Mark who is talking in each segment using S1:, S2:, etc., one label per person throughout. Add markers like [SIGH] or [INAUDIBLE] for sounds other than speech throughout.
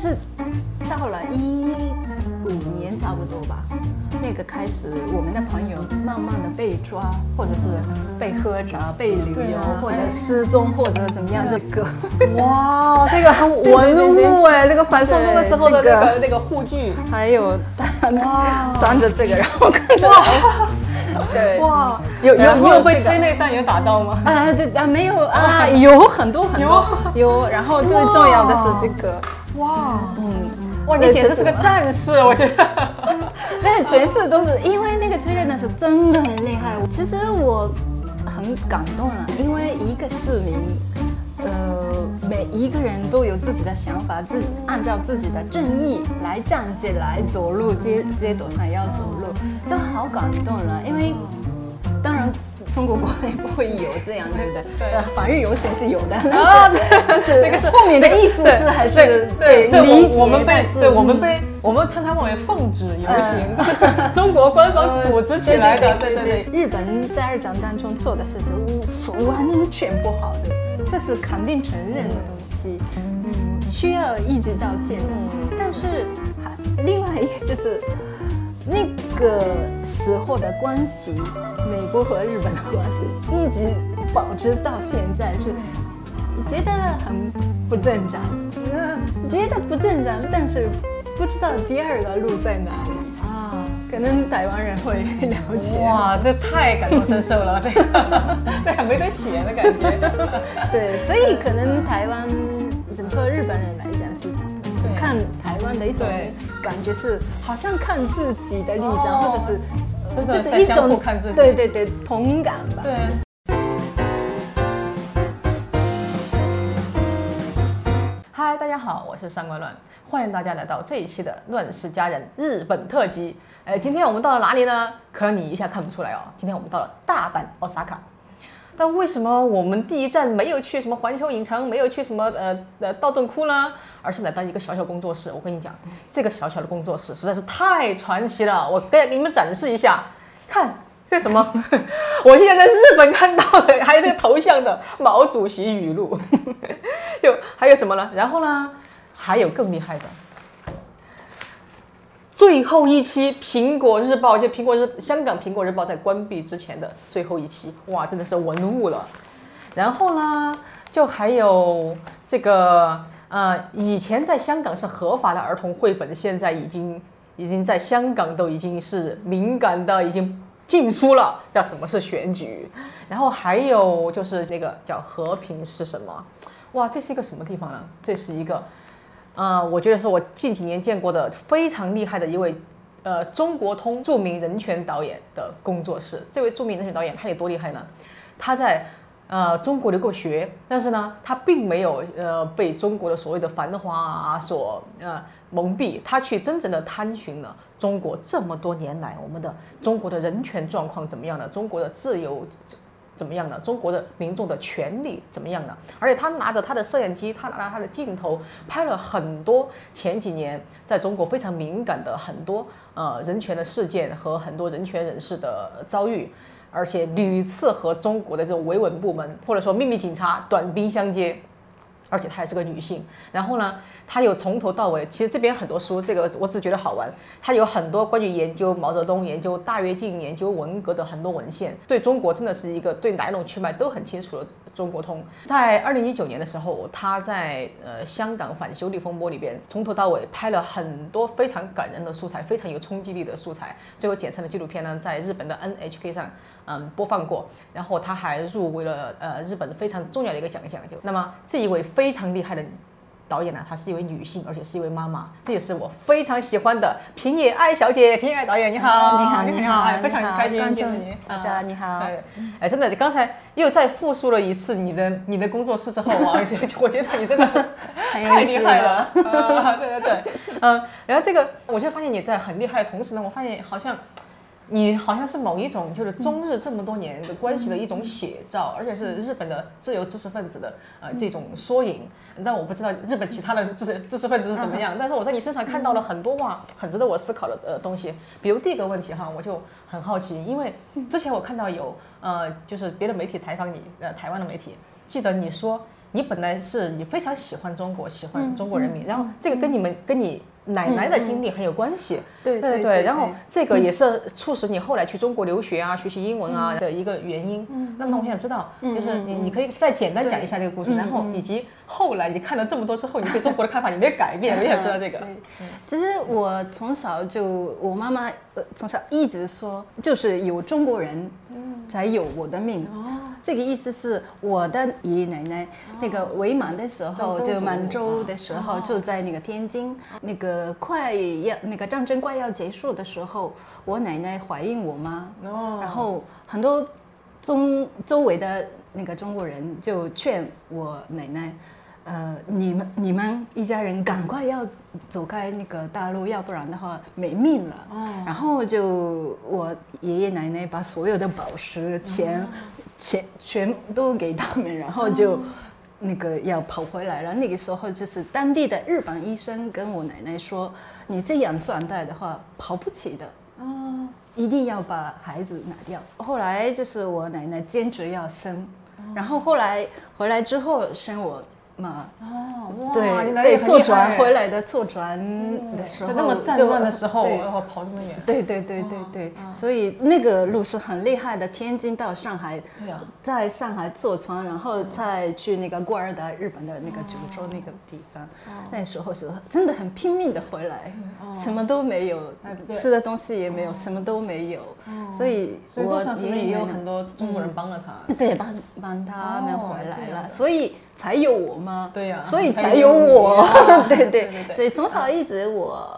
S1: 是到了一五年差不多吧，那个开始，我们的朋友慢慢的被抓，或者是被喝茶、被旅游，或者失踪，或者怎么样，这个 [LAUGHS]
S2: 哇，这个很文物哎，那个反送中的时候的那个那个护具，
S1: 还有哇，[LAUGHS] 装着这个，然后看着。[LAUGHS]
S2: 对。哇，有有你有被催泪弹有打到吗？
S1: 啊对啊没有啊有很多很多有，然后最重要的是这个
S2: 哇嗯哇你简直是个战士我觉得，
S1: 那角色都是因为那个催泪弹是真的很厉害，其实我很感动了，因为一个市民。呃，每一个人都有自己的想法，自按照自己的正义来站起来走路，街街头上要走路，这好感动了。因为当然中国国内不会有这样，对不对？对，反日游行是有的，啊，[LAUGHS] 但是那个后面的意思是还是对理解。
S2: 我们被对我们被 [LAUGHS] 我们称他们为奉旨游行，[LAUGHS] 中国官方组织起来的。对对对，
S1: 日本在二战当中做的事是完全不好的。这是肯定承认的东西，嗯，需要一直道歉。但是还另外一个就是那个时候的关系，美国和日本的关系一直保持到现在是觉得很不正常，觉得不正常，但是不知道第二个路在哪里啊。可能台湾人会了解哇，
S2: 这太感同身受了，这 [LAUGHS] 个对没得选的感觉。[LAUGHS]
S1: 对，所以可能台湾怎么说，日本人看台湾的一种感觉是，好像看自己的立场，或者是
S2: 真的是一种看自己，
S1: 对对对，同感吧。
S2: 对。嗨，大家好，我是上官乱，欢迎大家来到这一期的《乱世佳人》日本特辑。哎，今天我们到了哪里呢？可能你一下看不出来哦。今天我们到了大阪 Osaka，但为什么我们第一站没有去什么环球影城，没有去什么呃呃道顿窟呢？而是来到一个小小工作室。我跟你讲，这个小小的工作室实在是太传奇了。我给你们展示一下，看这什么？[LAUGHS] 我现在在日本看到的，还有这个头像的毛主席语录，[LAUGHS] 就还有什么呢？然后呢，还有更厉害的。最后一期《苹果日报》，就苹果日香港《苹果日报》在关闭之前的最后一期，哇，真的是文物了。然后呢，就还有这个呃，以前在香港是合法的儿童绘本，现在已经已经在香港都已经是敏感的，已经禁书了。叫什么是选举？然后还有就是那个叫和平是什么？哇，这是一个什么地方呢？这是一个。啊，我觉得是我近几年见过的非常厉害的一位，呃，中国通著名人权导演的工作室。这位著名人权导演他有多厉害呢？他在呃中国留过学，但是呢，他并没有呃被中国的所谓的繁华啊所呃蒙蔽，他去真正的探寻了中国这么多年来我们的中国的人权状况怎么样的，中国的自由。怎么样呢？中国的民众的权利怎么样呢？而且他拿着他的摄像机，他拿着他的镜头拍了很多前几年在中国非常敏感的很多呃人权的事件和很多人权人士的遭遇，而且屡次和中国的这种维稳部门或者说秘密警察短兵相接，而且她还是个女性。然后呢？她有从头到尾，其实这边很多书，这个我只觉得好玩。她有很多关于研究毛泽东、研究大跃进、研究文革的很多文献，对中国真的是一个对来龙去脉都很清楚的中国通。在二零一九年的时候，他在呃香港反修例风波里边，从头到尾拍了很多非常感人的素材，非常有冲击力的素材。最后剪成的纪录片呢，在日本的 NHK 上嗯播放过。然后他还入围了呃日本非常重要的一个奖项，就那么这一位非常厉害的。导演呢，她是一位女性，而且是一位妈妈，这也是我非常喜欢的平野爱小姐。平野爱导演，你好，
S1: 你好，你好，哎
S2: 非常开心见到你。
S1: 大家你好。
S2: 哎，真的，你刚才又再复述了一次你的你的工作室之后啊，[LAUGHS] 我觉得你真的 [LAUGHS] 太厉害了。对对对，嗯，然后这个我就发现你在很厉害的同时呢，我发现好像。你好像是某一种就是中日这么多年的关系的一种写照，而且是日本的自由知识分子的呃这种缩影。但我不知道日本其他的知识知识分子是怎么样。但是我在你身上看到了很多哇，很值得我思考的呃东西。比如第一个问题哈，我就很好奇，因为之前我看到有呃就是别的媒体采访你，呃台湾的媒体，记得你说你本来是你非常喜欢中国，喜欢中国人民，然后这个跟你们跟你奶奶的经历很有关系。
S1: 对
S2: 对
S1: 对，
S2: 然后这个也是促使你后来去中国留学啊、学习英文啊的一个原因。那么我想知道，就是你你可以再简单讲一下这个故事，然后以及后来你看了这么多之后，你对中国的看法有没有改变？[LAUGHS] 我想知道这个。
S1: 其实我从小就，我妈妈呃从小一直说，就是有中国人才有我的命。哦这个意思是我的爷爷奶奶那个伪满的时候，就满洲的时候，就在那个天津，那个快要那个战争快要结束的时候，我奶奶怀孕我妈，然后很多中周围的那个中国人就劝我奶奶。呃，你们你们一家人赶快要走开那个大陆，要不然的话没命了。然后就我爷爷奶奶把所有的宝石、钱、钱全都给他们，然后就那个要跑回来了。那个时候就是当地的日本医生跟我奶奶说：“你这样状态的话，跑不起的。”一定要把孩子拿掉。后来就是我奶奶坚持要生，然后后来回来之后生我。嘛。
S2: 哦，
S1: 对对，坐船回来的，坐船的时候，
S2: 那么战乱的时候，然后跑这么远，
S1: 对对对对对，所以那个路是很厉害的，天津到上海，
S2: 对啊，
S1: 在上海坐船，然后再去那个瓜尔达，日本的那个九州那个地方，那时候是真的很拼命的回来，什么都没有，吃的东西也没有，什么都没有，所以
S2: 我也有很多中国人帮了他，
S1: 对，帮帮他们回来了，所以。才有我吗？
S2: 对呀，
S1: 所以才有我。对 [LAUGHS] 对，所以从小一直我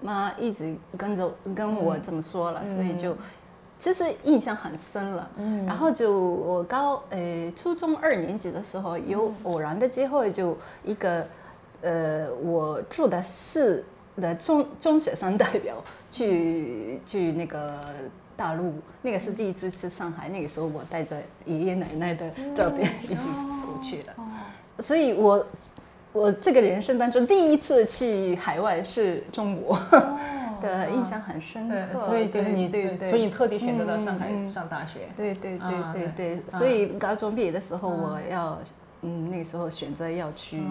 S1: 妈一直跟着跟我这么说了，所以就其实印象很深了。嗯，然后就我高呃初中二年级的时候，有偶然的机会，就一个呃我住的市的中中学生代表 [LAUGHS] 去去那个大陆，那个是第一次去上海，那个时候我带着爷爷奶奶的照片 [LAUGHS] 一起过去了。所以，我我这个人生当中第一次去海外是中国 [LAUGHS] 的，印象很深刻。
S2: 所以就是你，对对，所以你特地选择了上海上大学。
S1: 对对对对对，所以高中毕业的时候，我要。嗯，那个时候选择要去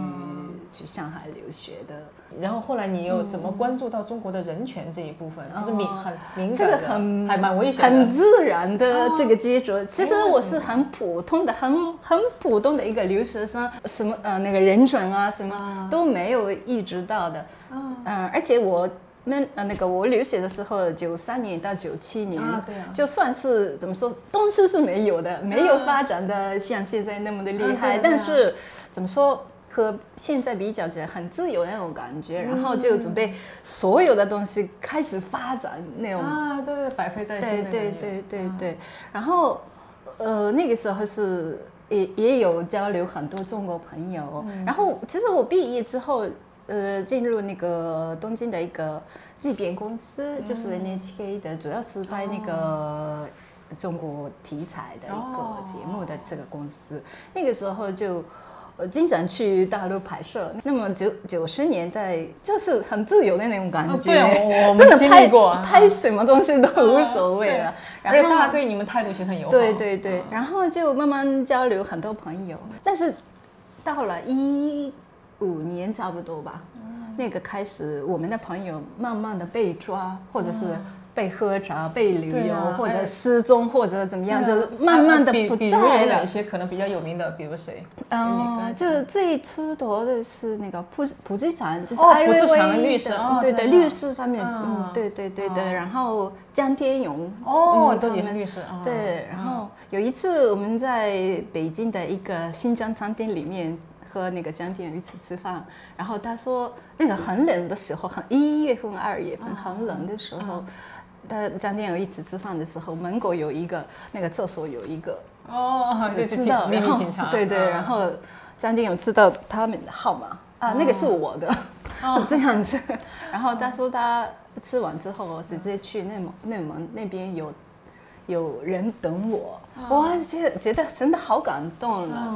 S1: 去上海留学的，
S2: 然后后来你又怎么关注到中国的人权这一部分？就是敏很敏感
S1: 这个很
S2: 还蛮危险
S1: 很自然的这个接触。其实我是很普通的、很很普通的一个留学生，什么呃那个人权啊，什么都没有意识到的。嗯，而且我。那呃，那个我留学的时候，九三年到九七年，就算是怎么说，东西是没有的，没有发展的像现在那么的厉害，但是怎么说和现在比较起来，很自由那种感觉，然后就准备所有的东西开始发展那种
S2: 啊，对对，百废待兴
S1: 对对对对对，然后呃那个时候是也也有交流很多中国朋友，然后其实我毕业之后。呃，进入那个东京的一个制片公司，就是 NHK 的，主要是拍那个中国题材的一个节目的这个公司。那个时候就呃经常去大陆拍摄。那么九九十年代就是很自由的那种感觉，[LAUGHS]
S2: 真的
S1: 拍过拍什么东西都无所谓了。
S2: 然后大家对你们态度其实很友好。
S1: 对对对，然后就慢慢交流很多朋友。但是到了一。五年差不多吧，那个开始，我们的朋友慢慢的被抓，或者是被喝茶、被旅游，或者失踪，或者怎么样，就是慢慢的不在
S2: 了。一些可能比较有名的，比如谁？嗯，
S1: 就最出头的是那个普普志强，就是
S2: 艾薇薇律师，
S1: 对对，律师方面，嗯，对对对对。然后江天勇，
S2: 哦，都也是律师。
S1: 对，然后有一次我们在北京的一个新疆餐厅里面。和那个江天勇一起吃饭，然后他说那个很冷的时候，很一月份、二月份很冷的时候，他江天勇一起吃饭的时候，门口有一个那个厕所有一个
S2: 哦，就知道，然后
S1: 对对，然后江天勇知道他们的号码啊，那个是我的，[LAUGHS] 这样子，然后他说他吃完之后直接去内蒙，内蒙那边有有人等我，哇，觉觉得真的好感动了。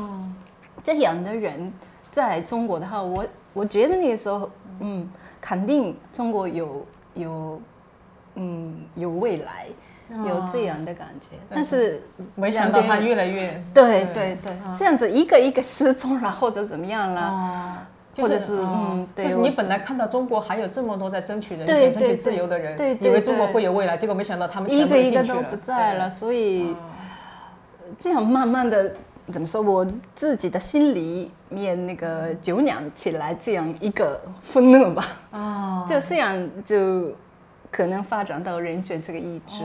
S1: 这样的人在中国的话，我我觉得那个时候，嗯，肯定中国有有，嗯，有未来。有这样的感觉。但是
S2: 没想到他越来越
S1: 对对对，这样子一个一个失踪了或者怎么样了，或者是嗯，
S2: 就是你本来看到中国还有这么多在争取人权、争取自由的人，以为中国会有未来，结果没想到他们
S1: 一个一个都不在了，所以这样慢慢的。怎么说？我自己的心里面那个就酿起来这样一个愤怒吧。哦，[LAUGHS] 就这样就可能发展到人权这个意志。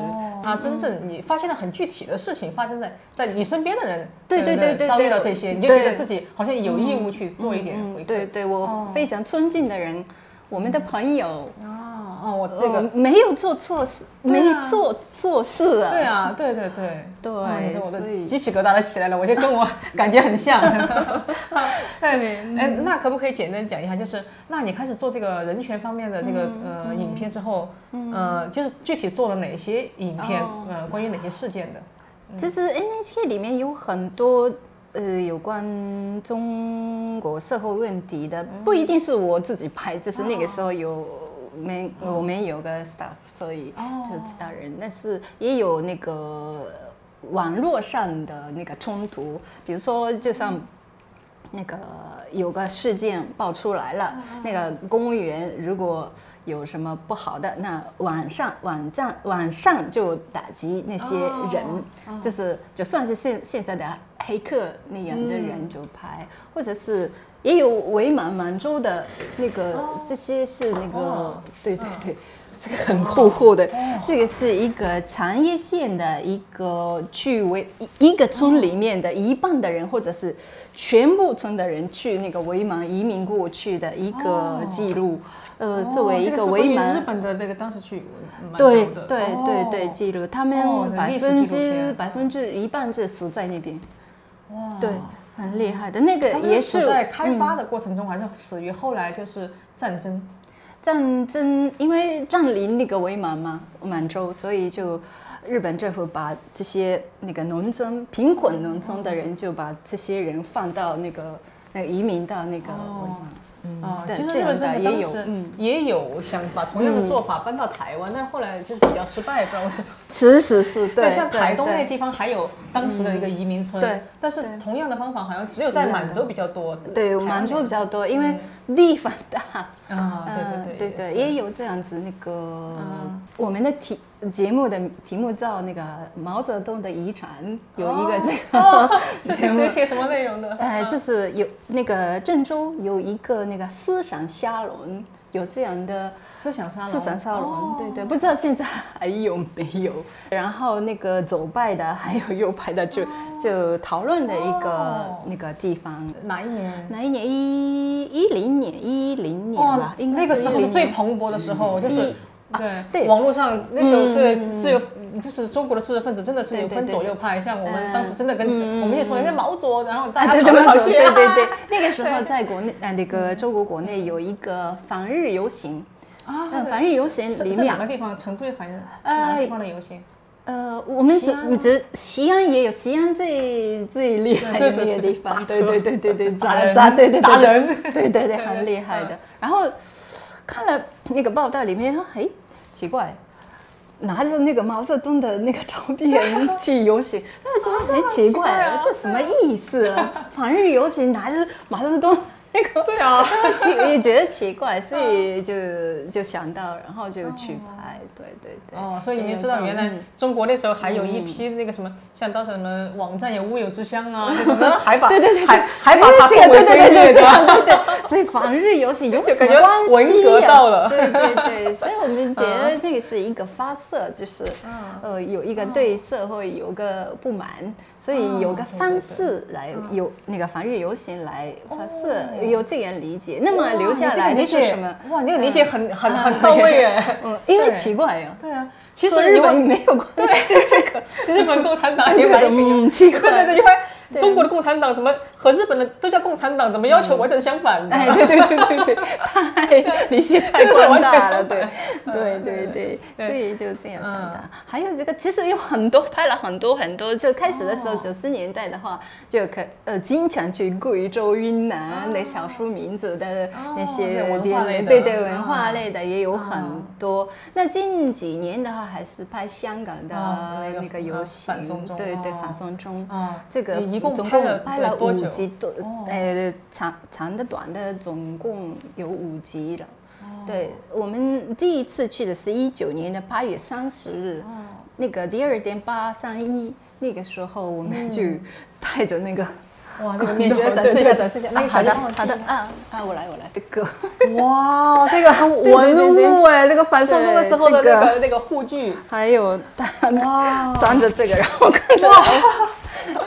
S2: 啊，真正你发现了很具体的事情发生在在你身边的人，
S1: 对对对对，
S2: 遭遇到这些，你就觉得自己好像有义务去做一点回馈。
S1: 对对，我非常尊敬的人，我们的朋友。
S2: 哦，我这个
S1: 没有做错事，没做错事啊！
S2: 对啊，对对对
S1: 对，
S2: 我的鸡皮疙瘩都起来了，我就跟我感觉很像。[LAUGHS] [LAUGHS] 哎，那可不可以简单讲一下？就是那你开始做这个人权方面的这个呃影片之后，呃，就是具体做了哪些影片？呃，关于哪些事件的？
S1: 其实 NHK 里面有很多呃有关中国社会问题的，不一定是我自己拍，就是那个时候有。没，我们有个 staff，所以就其他人，但是也有那个网络上的那个冲突，比如说，就像那个有个事件爆出来了，那个公务员如果有什么不好的，那网上网站网上就打击那些人，就是就算是现现在的黑客那样的人就拍，或者是。也有伪满满洲的那个，这些是那个，对对对，这个很厚厚的，这个是一个长叶县的一个去伪一个村里面的一半的人，或者是全部村的人去那个伪满移民过去的一个记录，
S2: 呃，作为一个伪满。日本的那个当时去
S1: 对对对对记录，他们百分之百分之一半是死在那边，哇，对。很厉害的那个也是
S2: 在开发的过程中，还是死于后来就是战争。
S1: 战争因为占领那个伪满嘛，满洲，所以就日本政府把这些那个农村贫困农村的人，就把这些人放到那个那个移民到那个伪满。
S2: 啊，其实日本政府当时也有想把同样的做法搬到台湾，但是后来就是比较失败，不知道为什么。
S1: 其实是，对。[LAUGHS]
S2: 像台东那地方还有当时的一个移民村，对。但是同样的方法好像只有在满洲比较多。
S1: 对，满洲比较多，因为地方大。
S2: 啊，对对对
S1: 对对，也有这样子那个我们的题节目的题目叫那个毛泽东的遗产，有一个这
S2: 个。[LAUGHS] 这是写什么内容的？
S1: 哎，就是有那个郑州有一个那个思想沙龙，有这样的
S2: 思想沙龙。
S1: 思想沙龙，对对，不知道现在还有没有。然后那个左派的还有右派的就就讨论的一个那个地方。
S2: 哪一年？
S1: 哪一年？一一零年，一零年吧。
S2: 那个时候是最蓬勃的时候，就是。对对，网络上那时候对自由，就是中国的知识分子真的是有分左右派，像我们当时真的跟我们也说人家毛左，然后大家吵来吵去。
S1: 对对对，[LAUGHS] 那个时候在国内呃，那个中国国内有一个反日游行。啊，反日游行里面。
S2: 两个地方，成都反日，哪个地方的游行？
S1: 呃，我们只只西安也有，西安最最厉害的那个地方，对对对对对，
S2: 砸砸对对
S1: 砸人，对对对，很厉害的。然后看了 [LAUGHS] 那个报道里面说，哎。奇怪，拿着那个毛泽东的那个照片去游行，那 [LAUGHS] 觉得很奇怪，这什么意思？反日游行拿着毛泽东。那个。
S2: 对啊，
S1: 奇也觉得奇怪，所以就就想到，然后就去拍，对对对。
S2: 哦，所以你知道原来中国那时候还有一批那个什么，像当时什么网站有乌有之乡啊，[LAUGHS] 什么还把
S1: 对对对，
S2: 还还把它作为
S1: 对对对对，所以反日游行有什么关系？
S2: 文革到了，
S1: 对对对，所以我们觉得那个是一个发射，就是 [LAUGHS] 呃有一个对社会有个不满。所以有个方式来有那个反日游行来发射，有这样理解。那么留下来的是什么？
S2: 哇，那个理解很很 [LAUGHS] 很到位
S1: 哎。嗯，因为奇怪呀。
S2: 对啊，其
S1: 实日本没有关系。这个 [LAUGHS]
S2: 日本共产党 [LAUGHS] 也蛮奇怪的，因为。中国的共产党什么和日本的都叫共产党，怎么要求完全相反的？
S1: 哎，对对对对对，太 [LAUGHS] 理解太宽大了，对对对对，所以就这样想的。还有这个，其实有很多拍了很多很多，就开始的时候九十年代的话，就可呃经常去贵州、云南的少数民族的那些
S2: 对文化类的。
S1: 对对
S2: 啊
S1: 文化类的也有很多。那近几年的话，还是拍香港的
S2: 哦那个
S1: 游
S2: 呃
S1: 行
S2: 反送，中
S1: 对对
S2: 哦。
S1: 反送中。
S2: 啊，
S1: 这个
S2: 一共
S1: 总
S2: 拍了
S1: 共拍了五
S2: 多久
S1: 集多
S2: 哦，
S1: 呃，长长的短的总共有五集了。
S2: 哦
S1: 对我们第一次去的是一九年的八月三十日，
S2: 哦
S1: 那个第二点八三一，那个时候我们就
S2: 嗯
S1: 带着那个。
S2: 哇，[LAUGHS] 那个面具展示一下，展示一下，那
S1: 好的好的啊啊，我来我来，这个。
S2: 哇，[LAUGHS] 这个很文物哎，那个反送中的时候的那个那个护具，
S1: 还有
S2: 哇。[LAUGHS]
S1: 装着这个，然后看着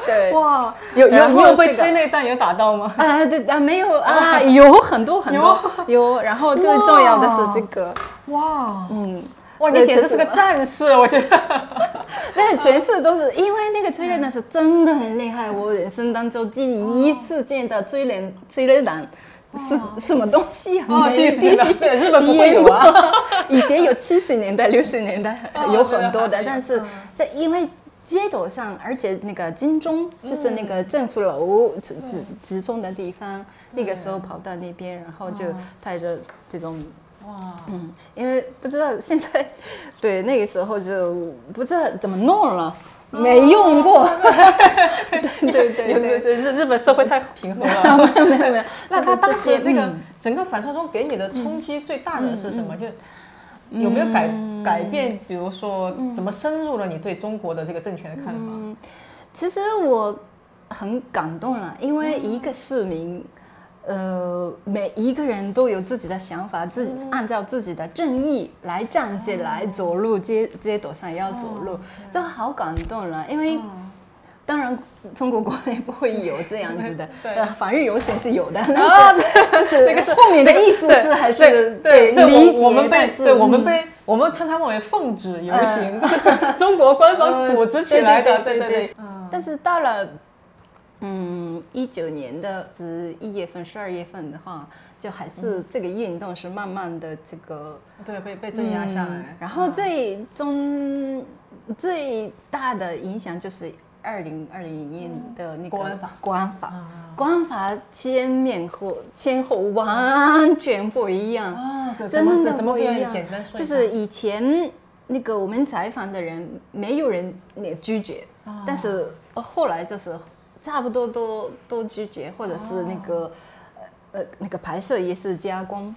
S1: 对。
S2: 哇，有有有被
S1: 这个
S2: 催泪弹有打到吗？
S1: 啊，对啊，没有啊，有很多很多有，然后最重要的是这个，
S2: 哇。
S1: 嗯，
S2: 哇，你简直是个战士，我觉得。[LAUGHS]
S1: 那全是都是因为那个催泪弹是真的很厉害，我人生当中第一次见到催泪催泪弹是什么东西啊？
S2: 第一次日本不
S1: 体
S2: 会有啊。[LAUGHS]
S1: 以前有七十年代、六十年代
S2: 哦
S1: 有很多的，但是在因为。街头上，而且那个金钟就是那个政府楼直直直冲的地方，那个时候跑到那边，然后就带着这种
S2: 哇，
S1: 嗯，因为不知道现在，[LAUGHS] 对那个时候就不知道怎么弄了，没用过。对对对对，
S2: 对对，日日本社会太平和了。[LAUGHS]
S1: 没有没有没有。[LAUGHS]
S2: 那他当时这个
S1: 嗯
S2: 整个反送中给你的冲击最大的是什么？就有没有改改变？比如说，怎么深入了你对中国的这个政权的看法？
S1: 其实我很感动了，因为一个市民。呃，每一个人都有自己的想法，自己按照自己的正义来站起来走路，街街头上要走路，这好感动了。因为当然中国国内不会有这样子的，[LAUGHS]
S2: 对。
S1: 呃，反日游行是有的，
S2: 啊 [LAUGHS]
S1: 但是就是后面的意思是还是
S2: 对对，
S1: 理解，
S2: 我我们被对我们
S1: 嗯。
S2: 被我们称他们为奉旨游行，[LAUGHS] 中国官方组织起来的，对对对。
S1: 但是到了嗯一九年的十一月份、十二月份的话，就还是这个运动是慢慢的这个
S2: 对，被被镇压下
S1: 嗯
S2: 来。
S1: 然后最终最大的影响就是二零二零年的那个
S2: 国安法
S1: 国安法，
S2: 啊
S1: 国安法前面后前后完全不一样。
S2: 啊，
S1: 真的
S2: 怎么不
S1: 不一样
S2: 简单说？
S1: 就是以前那个我们采访的人，没有人那拒绝，
S2: 哦
S1: 但是后来就是差不多都都拒绝，或者是那个、呃呃那个拍摄也是加工，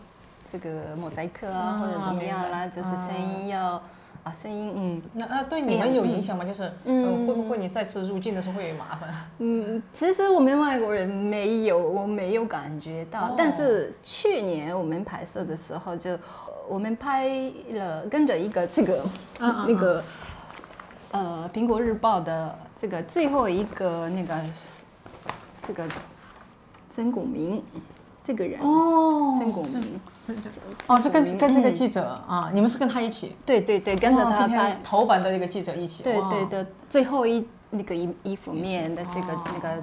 S1: 这个莫扎克啊、
S2: 啊
S1: 或者怎么样啦，就是声音要啊声音嗯。
S2: 那那对你们有影响吗？就是
S1: 嗯
S2: 嗯，会不会你再次入境的时候会有麻烦？
S1: 嗯，其实我们外国人没有，我没有感觉到。
S2: 哦
S1: 但是去年我们拍摄的时候就，呃我们拍了跟着一个这个、那个呃苹果日报的这个最后一个那个这个曾巩明这个人，
S2: 哦
S1: 曾巩明，
S2: 哦，是跟跟这个
S1: 嗯
S2: 记者啊，你们是跟他一起
S1: 对对对，跟着他拍。
S2: 头版的那个记者一起，哇
S1: 对对，的，最后一那个一衣服面的这个、
S2: 哦
S1: 那个。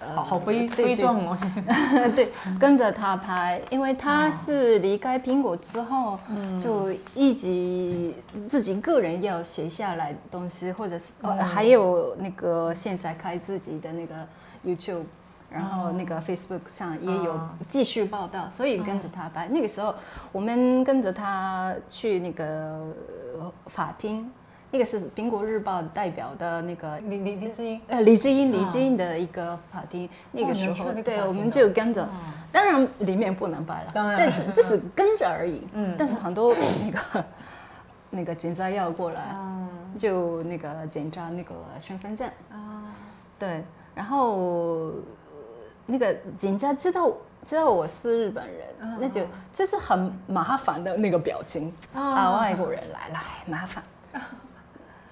S1: 呃
S2: 好好悲悲壮哦。[LAUGHS]
S1: 对，跟着他拍，因为他是离开苹果之后，就一直自己个人要写下来东西，或者是、哦还有那个现在开自己的那个 YouTube。然后那个 Facebook 上也有
S2: 哦
S1: 继续报道，所以跟着他拍。那个时候我们跟着他去那个呃法庭，那个是苹果日报代表的那个
S2: 李李李志英，
S1: 呃，李志英，李
S2: 啊
S1: 志英的一个法庭，那个时候，对，我们就跟着，当然里面不能拍了，
S2: 当然
S1: 但只这是跟着而已，
S2: 嗯。
S1: 但是很多那个那个警察要过来，
S2: 啊
S1: 就那个检查那个身份证，
S2: 啊，
S1: 对，然后呃那个警察知道知道我是日本人，
S2: 嗯
S1: 那就这是很麻烦的那个表情
S2: 啊
S1: 啊，外国人来了麻烦，[LAUGHS]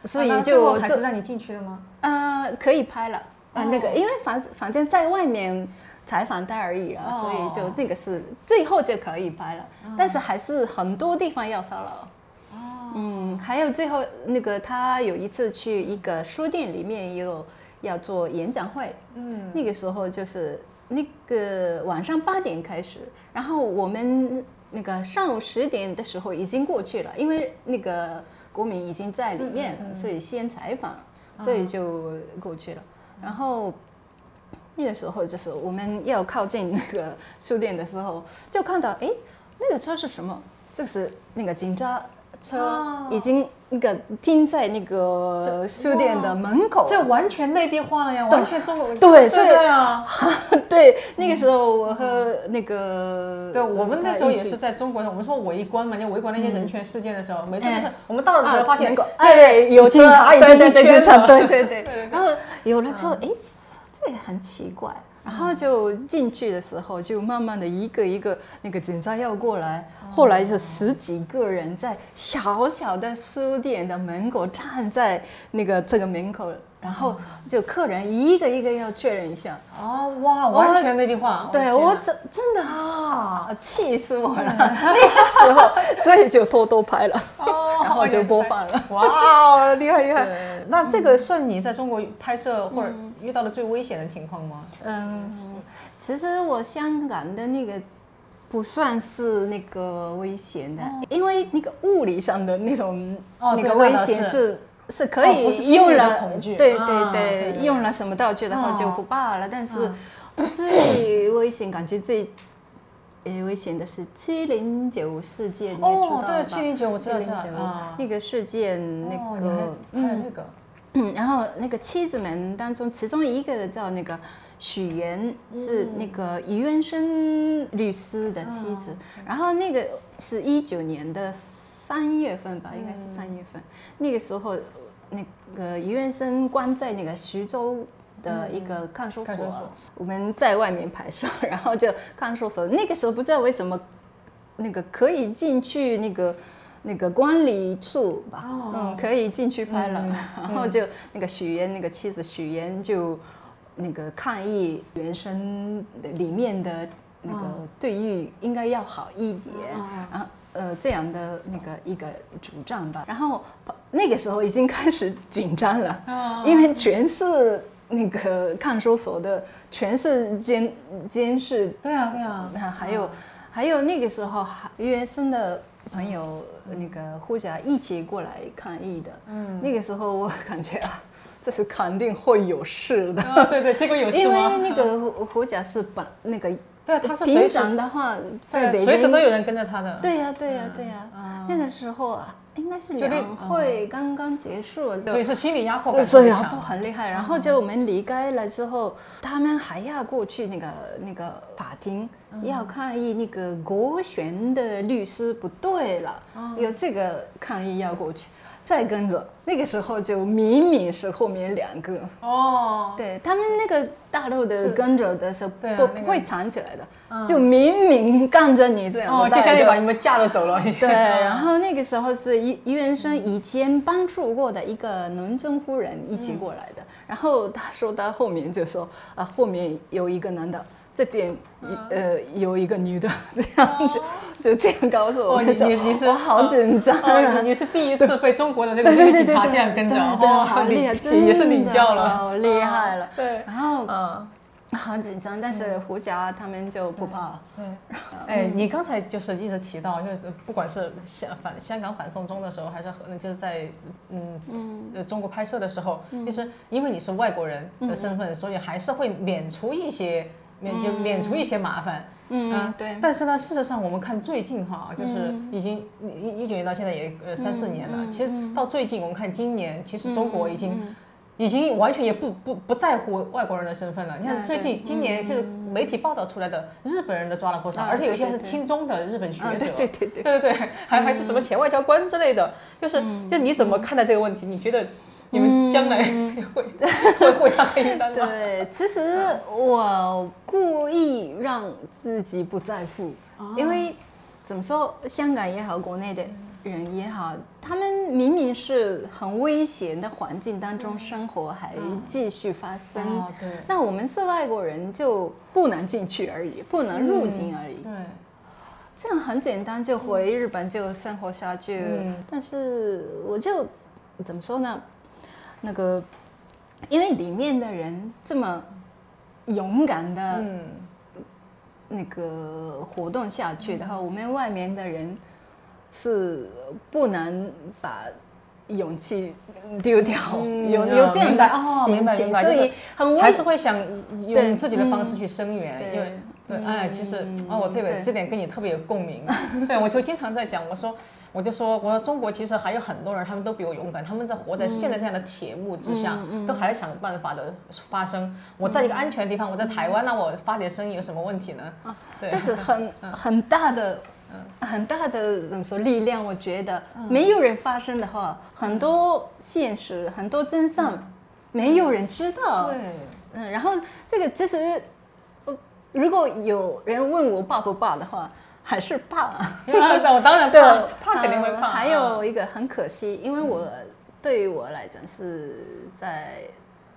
S1: 所以就这
S2: 还是让你进去了吗？
S1: 呃，可以拍了。呃，那个，因为反反正在外面采访他而已啊，
S2: 哦
S1: 所以就那个是最后就可以拍了。但是还是很多地方要骚扰。嗯，还有最后那个他有一次去一个书店里面有要做演讲会，
S2: 嗯，
S1: 那个时候就是那个晚上八点开始，然后我们那个上午十点的时候已经过去了，因为那个国民已经在里面了，所以先采访，所以就过去了。然后那个时候就是我们要靠近那个书店的时候，就看到哎，那个车是什么？这是那个警察车
S2: 哦，
S1: 已经那个停在那个书店的门口。了。
S2: 这完全内地化了呀，完全中国
S1: 对所以
S2: 对啊，[LAUGHS]
S1: 对，那个时候我和那个
S2: 对我们那时候也是在中国，我们说围观嘛，就围观那些人权事件的时候，每次都是
S1: 哎
S2: 我们到了的时候发现
S1: 哎，有
S2: 警察已经
S1: 对对对对对对
S2: 对对。[LAUGHS]
S1: 然后有了之后，哎，这也很奇怪。然后就进去的时候，就慢慢的一个一个那个警察要过来，后来是十几个人在小小的书店的门口站在那个这个门口，然后就客人一个一个要确认一下。
S2: 哦哇，完全内地话，
S1: 对我真真的啊，气死我了！[LAUGHS] 那个时候，所以就偷偷拍了，
S2: 哦 [LAUGHS]
S1: 然后就播放了。
S2: 哇哦，厉害厉害！那这个算你在中国拍摄或者遇到的最危险的情况吗？
S1: 嗯，其实我香港的那个不算是那个危险的，因为那个物理上的那种
S2: 哦
S1: 那个危险是。是可以用了，
S2: 恐惧。
S1: 对
S2: 啊对
S1: 对
S2: 对
S1: 用了什么道具的话就
S2: 哦
S1: 不罢了。但是最危险，感觉最呃危险的是七零九事件，
S2: 哦，对，
S1: 吧？
S2: 七零九我知道，知道
S1: 709
S2: 啊。
S1: 那个事件，那
S2: 哦还
S1: 个
S2: 拍了那个，
S1: 嗯，然后那个妻子们当中，其中一个叫那个许妍，是那个余元生律师的妻子。然后那个是一九年的三月份吧，应该是三月份。那个时候，那个余元生关在那个徐州。的一个看守所，
S2: 看守所
S1: 我们在外面拍摄，然后就看守所。那个时候不知道为什么，那个可以进去那个那个管理处吧，
S2: 哦
S1: 嗯，可以进去拍了。
S2: 嗯
S1: 然后就那个许愿，那个妻子许愿就那个抗议原生的里面的那个对玉应该要好一点，然后呃这样的那个一个主张吧。然后那个时候已经开始紧张了，
S2: 哦。
S1: 因为全是那个看守所的，全是监监视
S2: 对啊对啊，
S1: 那还有、还有那个时候还约生的朋友那个胡甲一起过来抗议的，嗯，那个时候我感觉啊，这是肯定会有事的，
S2: 啊对对，结果有事
S1: 因为？那个胡胡家是本那个
S2: 对啊，他是
S1: 平常的话在北京
S2: 随时都有人跟着他的，
S1: 对呀、对呀、对呀、那个时候啊，应该是两会刚刚结束，就
S2: 所以是心理压迫
S1: 对，
S2: 感
S1: 所以不
S2: 特别强。
S1: 很厉害。然后就我们离开了之后，他们还要过去那个那个法庭，要抗议那个国选的律师不对了，有这个抗议要过去，再跟着。那个时候就明明是后面两个。
S2: 哦，
S1: 对他们那个大陆的
S2: 是
S1: 跟着的时候
S2: 对啊
S1: 不不会藏起来的，就明明干着你这样
S2: 哦，就像你把你们架着走了。
S1: 对，[LAUGHS] 然后那个时候是于于元生以前帮助过的一个农村夫人一起过来的，然后他说他后面就说啊，后面有一个男的，这边一呃有一个女的，这样子就这样告诉我，
S2: 哦，你你你是
S1: 我好紧张
S2: 你。你是第一次被中国的那个
S1: 对对对
S2: 警察
S1: 对对，
S2: 这样跟着，
S1: 对对，
S2: 哦
S1: 好厉害，[LAUGHS]
S2: 也是领教了，
S1: 好厉害了。
S2: 对，
S1: 然后
S2: 嗯。
S1: 好紧张，但是胡家他们就不怕。
S2: 嗯，哎，你刚才就是一直提到，就是不管是香反香港反送中的时候，还是和就是在嗯嗯。中国拍摄的时候，就是因为你是外国人的身份，所以还是会免除一些免就免除一些麻烦。
S1: 嗯，对。
S2: 但是呢，事实上我们看最近哈，就是已经一一九年到现在也呃三四年了，其实到最近我们看今年，其实中国已经。已经完全也不不不在乎外国人的身份了。你看
S1: 嗯
S2: 最近今年就是媒体报道出来的，日本人都抓了不少，
S1: 啊
S2: 而且有些还是亲中的日本学
S1: 啊，
S2: 者。
S1: 对对对对。
S2: 对对对，还还是什么前外交官之类的，就是就你怎么看待这个问题？你觉得你们将来 [LAUGHS] 会 [LAUGHS] 会会上黑名单吗？
S1: 对，其实我故意让自己不在乎，因为怎么说，香港也好，国内的人也好，他们明明是很危险的环境当中生活，还继续发生。那我们是外国人，就不能进去而已，不能入境而已。
S2: 对，
S1: 这样很简单，就回日本就生活下去。
S2: 嗯
S1: 但是我就怎么说呢？那个，因为里面的人这么勇敢的
S2: 嗯，
S1: 那个活动下去的话，我们外面的人是不能把勇气丢掉，
S2: 嗯
S1: 有有这样的
S2: 哦明白明白
S1: 所以很危
S2: 还是会想用自己的方式去声援，
S1: 对
S2: 因为对，
S1: 嗯
S2: 哎，其实哦，我这个
S1: 对
S2: 这点跟你特别有共鸣。对，我就经常在讲，我说。我就说，我说中国其实还有很多人，他们都比我勇敢，他们在活在现在这样的铁幕之下，
S1: 嗯
S2: 都还在想办法的发声。我在一个安全的地方，我在台湾，那我发点声音有什么问题呢？啊对，
S1: 嗯但是 [LAUGHS] 很很大的。很大的怎么说力量？我觉得没有人发声的话，很多现实、很多真相，没有人知道。
S2: 对，
S1: 嗯，然后这个其实，呃如果有人问我爸不爸的话，还是怕。[LAUGHS]
S2: 那我当然 [LAUGHS]
S1: 对
S2: 怕，怕肯定会怕。
S1: 呃还有一个很可惜，因为我对于我来讲是在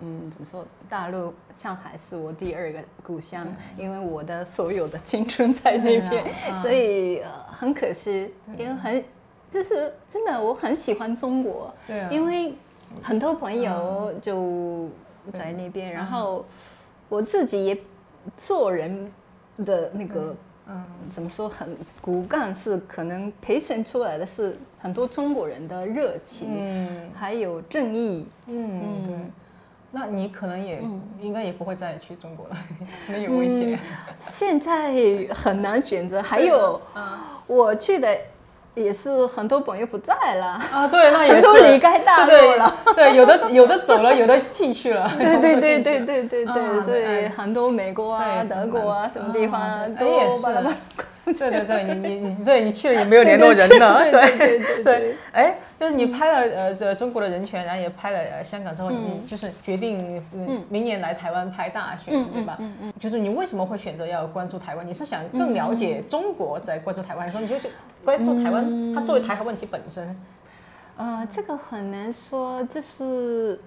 S1: 嗯怎么说，大陆上海是我第二个故乡，因为我的所有的青春在那边，
S2: 啊 [LAUGHS]
S1: 所以呃很可惜，因为很就是真的我很喜欢中国，
S2: 对啊。
S1: 因为很多朋友就在那边，然后我自己也做人的那个。
S2: 嗯，
S1: 怎么说很骨干是可能培训出来的是很多中国人的热情，
S2: 嗯
S1: 还有正义。
S2: 嗯，对
S1: 嗯。
S2: 那你可能也
S1: 嗯
S2: 应该也不会再去中国了，[LAUGHS] 可能有危险。
S1: 现在很难选择，还有
S2: 啊 [LAUGHS]
S1: 我去的也是很多朋友不在了，
S2: 啊，对，那也是
S1: 离开大陆
S2: 对
S1: 了。
S2: 对，有的有的走了，有的进去了。[LAUGHS]
S1: 对对对对对对
S2: 啊
S1: 对，所以
S2: 哎
S1: 很多美国啊、德国啊什么地
S2: 啊
S1: 方都巴拉巴拉。[LAUGHS]
S2: 对对对，你你你对你去了也没有联络人呢，[LAUGHS]
S1: 对对对
S2: 哎，就是你拍了呃这中国的人权，然后也拍了呃香港之后，
S1: 嗯。
S2: 你就是决定嗯。明年来台湾拍大选，
S1: 嗯
S2: 对吧？
S1: 嗯嗯
S2: 就是你为什么会选择要关注台湾？你是想更了解中国在关注台湾，还是说你就就关注台湾它作为台海问题本身？
S1: 呃，这个很难说，就是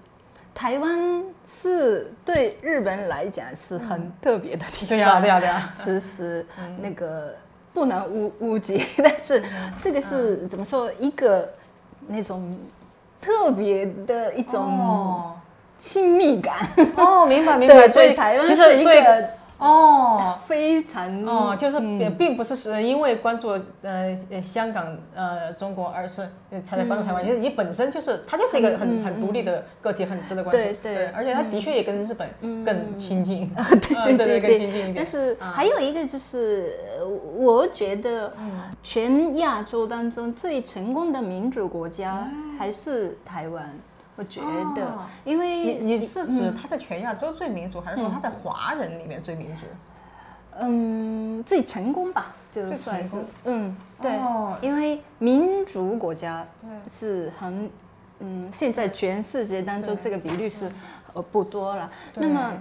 S1: 台湾是对日本来讲是很特别的地方。
S2: 对呀对呀对呀，
S1: 其实那个不能误误解，但是这个是怎么说一个那种特别的一种
S2: 哦。
S1: 亲密感。
S2: 哦，明白明白，
S1: 对，
S2: 所以
S1: 台湾是一个
S2: 哦。
S1: 非常
S2: 哦，就是
S1: 也
S2: 并并不是是因为关注呃呃香港呃中国，而是呃才来关注台湾。因为你本身就是它就是一个很很独立的个体，很值得关注。
S1: 对对
S2: 而且它的确也跟日本更亲近。[LAUGHS]
S1: 对对
S2: 嗯对
S1: 对
S2: 更亲近一点。
S1: 但是
S2: 啊
S1: 还有一个就是，呃我觉得全亚洲当中最成功的民主国家还是台湾。我觉得
S2: 哦，
S1: 因为
S2: 你你是指他在全亚洲最民主，还是说他在华人里面最民主？
S1: 嗯最成功吧，就
S2: 最
S1: 算是嗯对
S2: 哦，
S1: 因为民主国家是很嗯，现在全世界当中这个比率是呃不多了。那么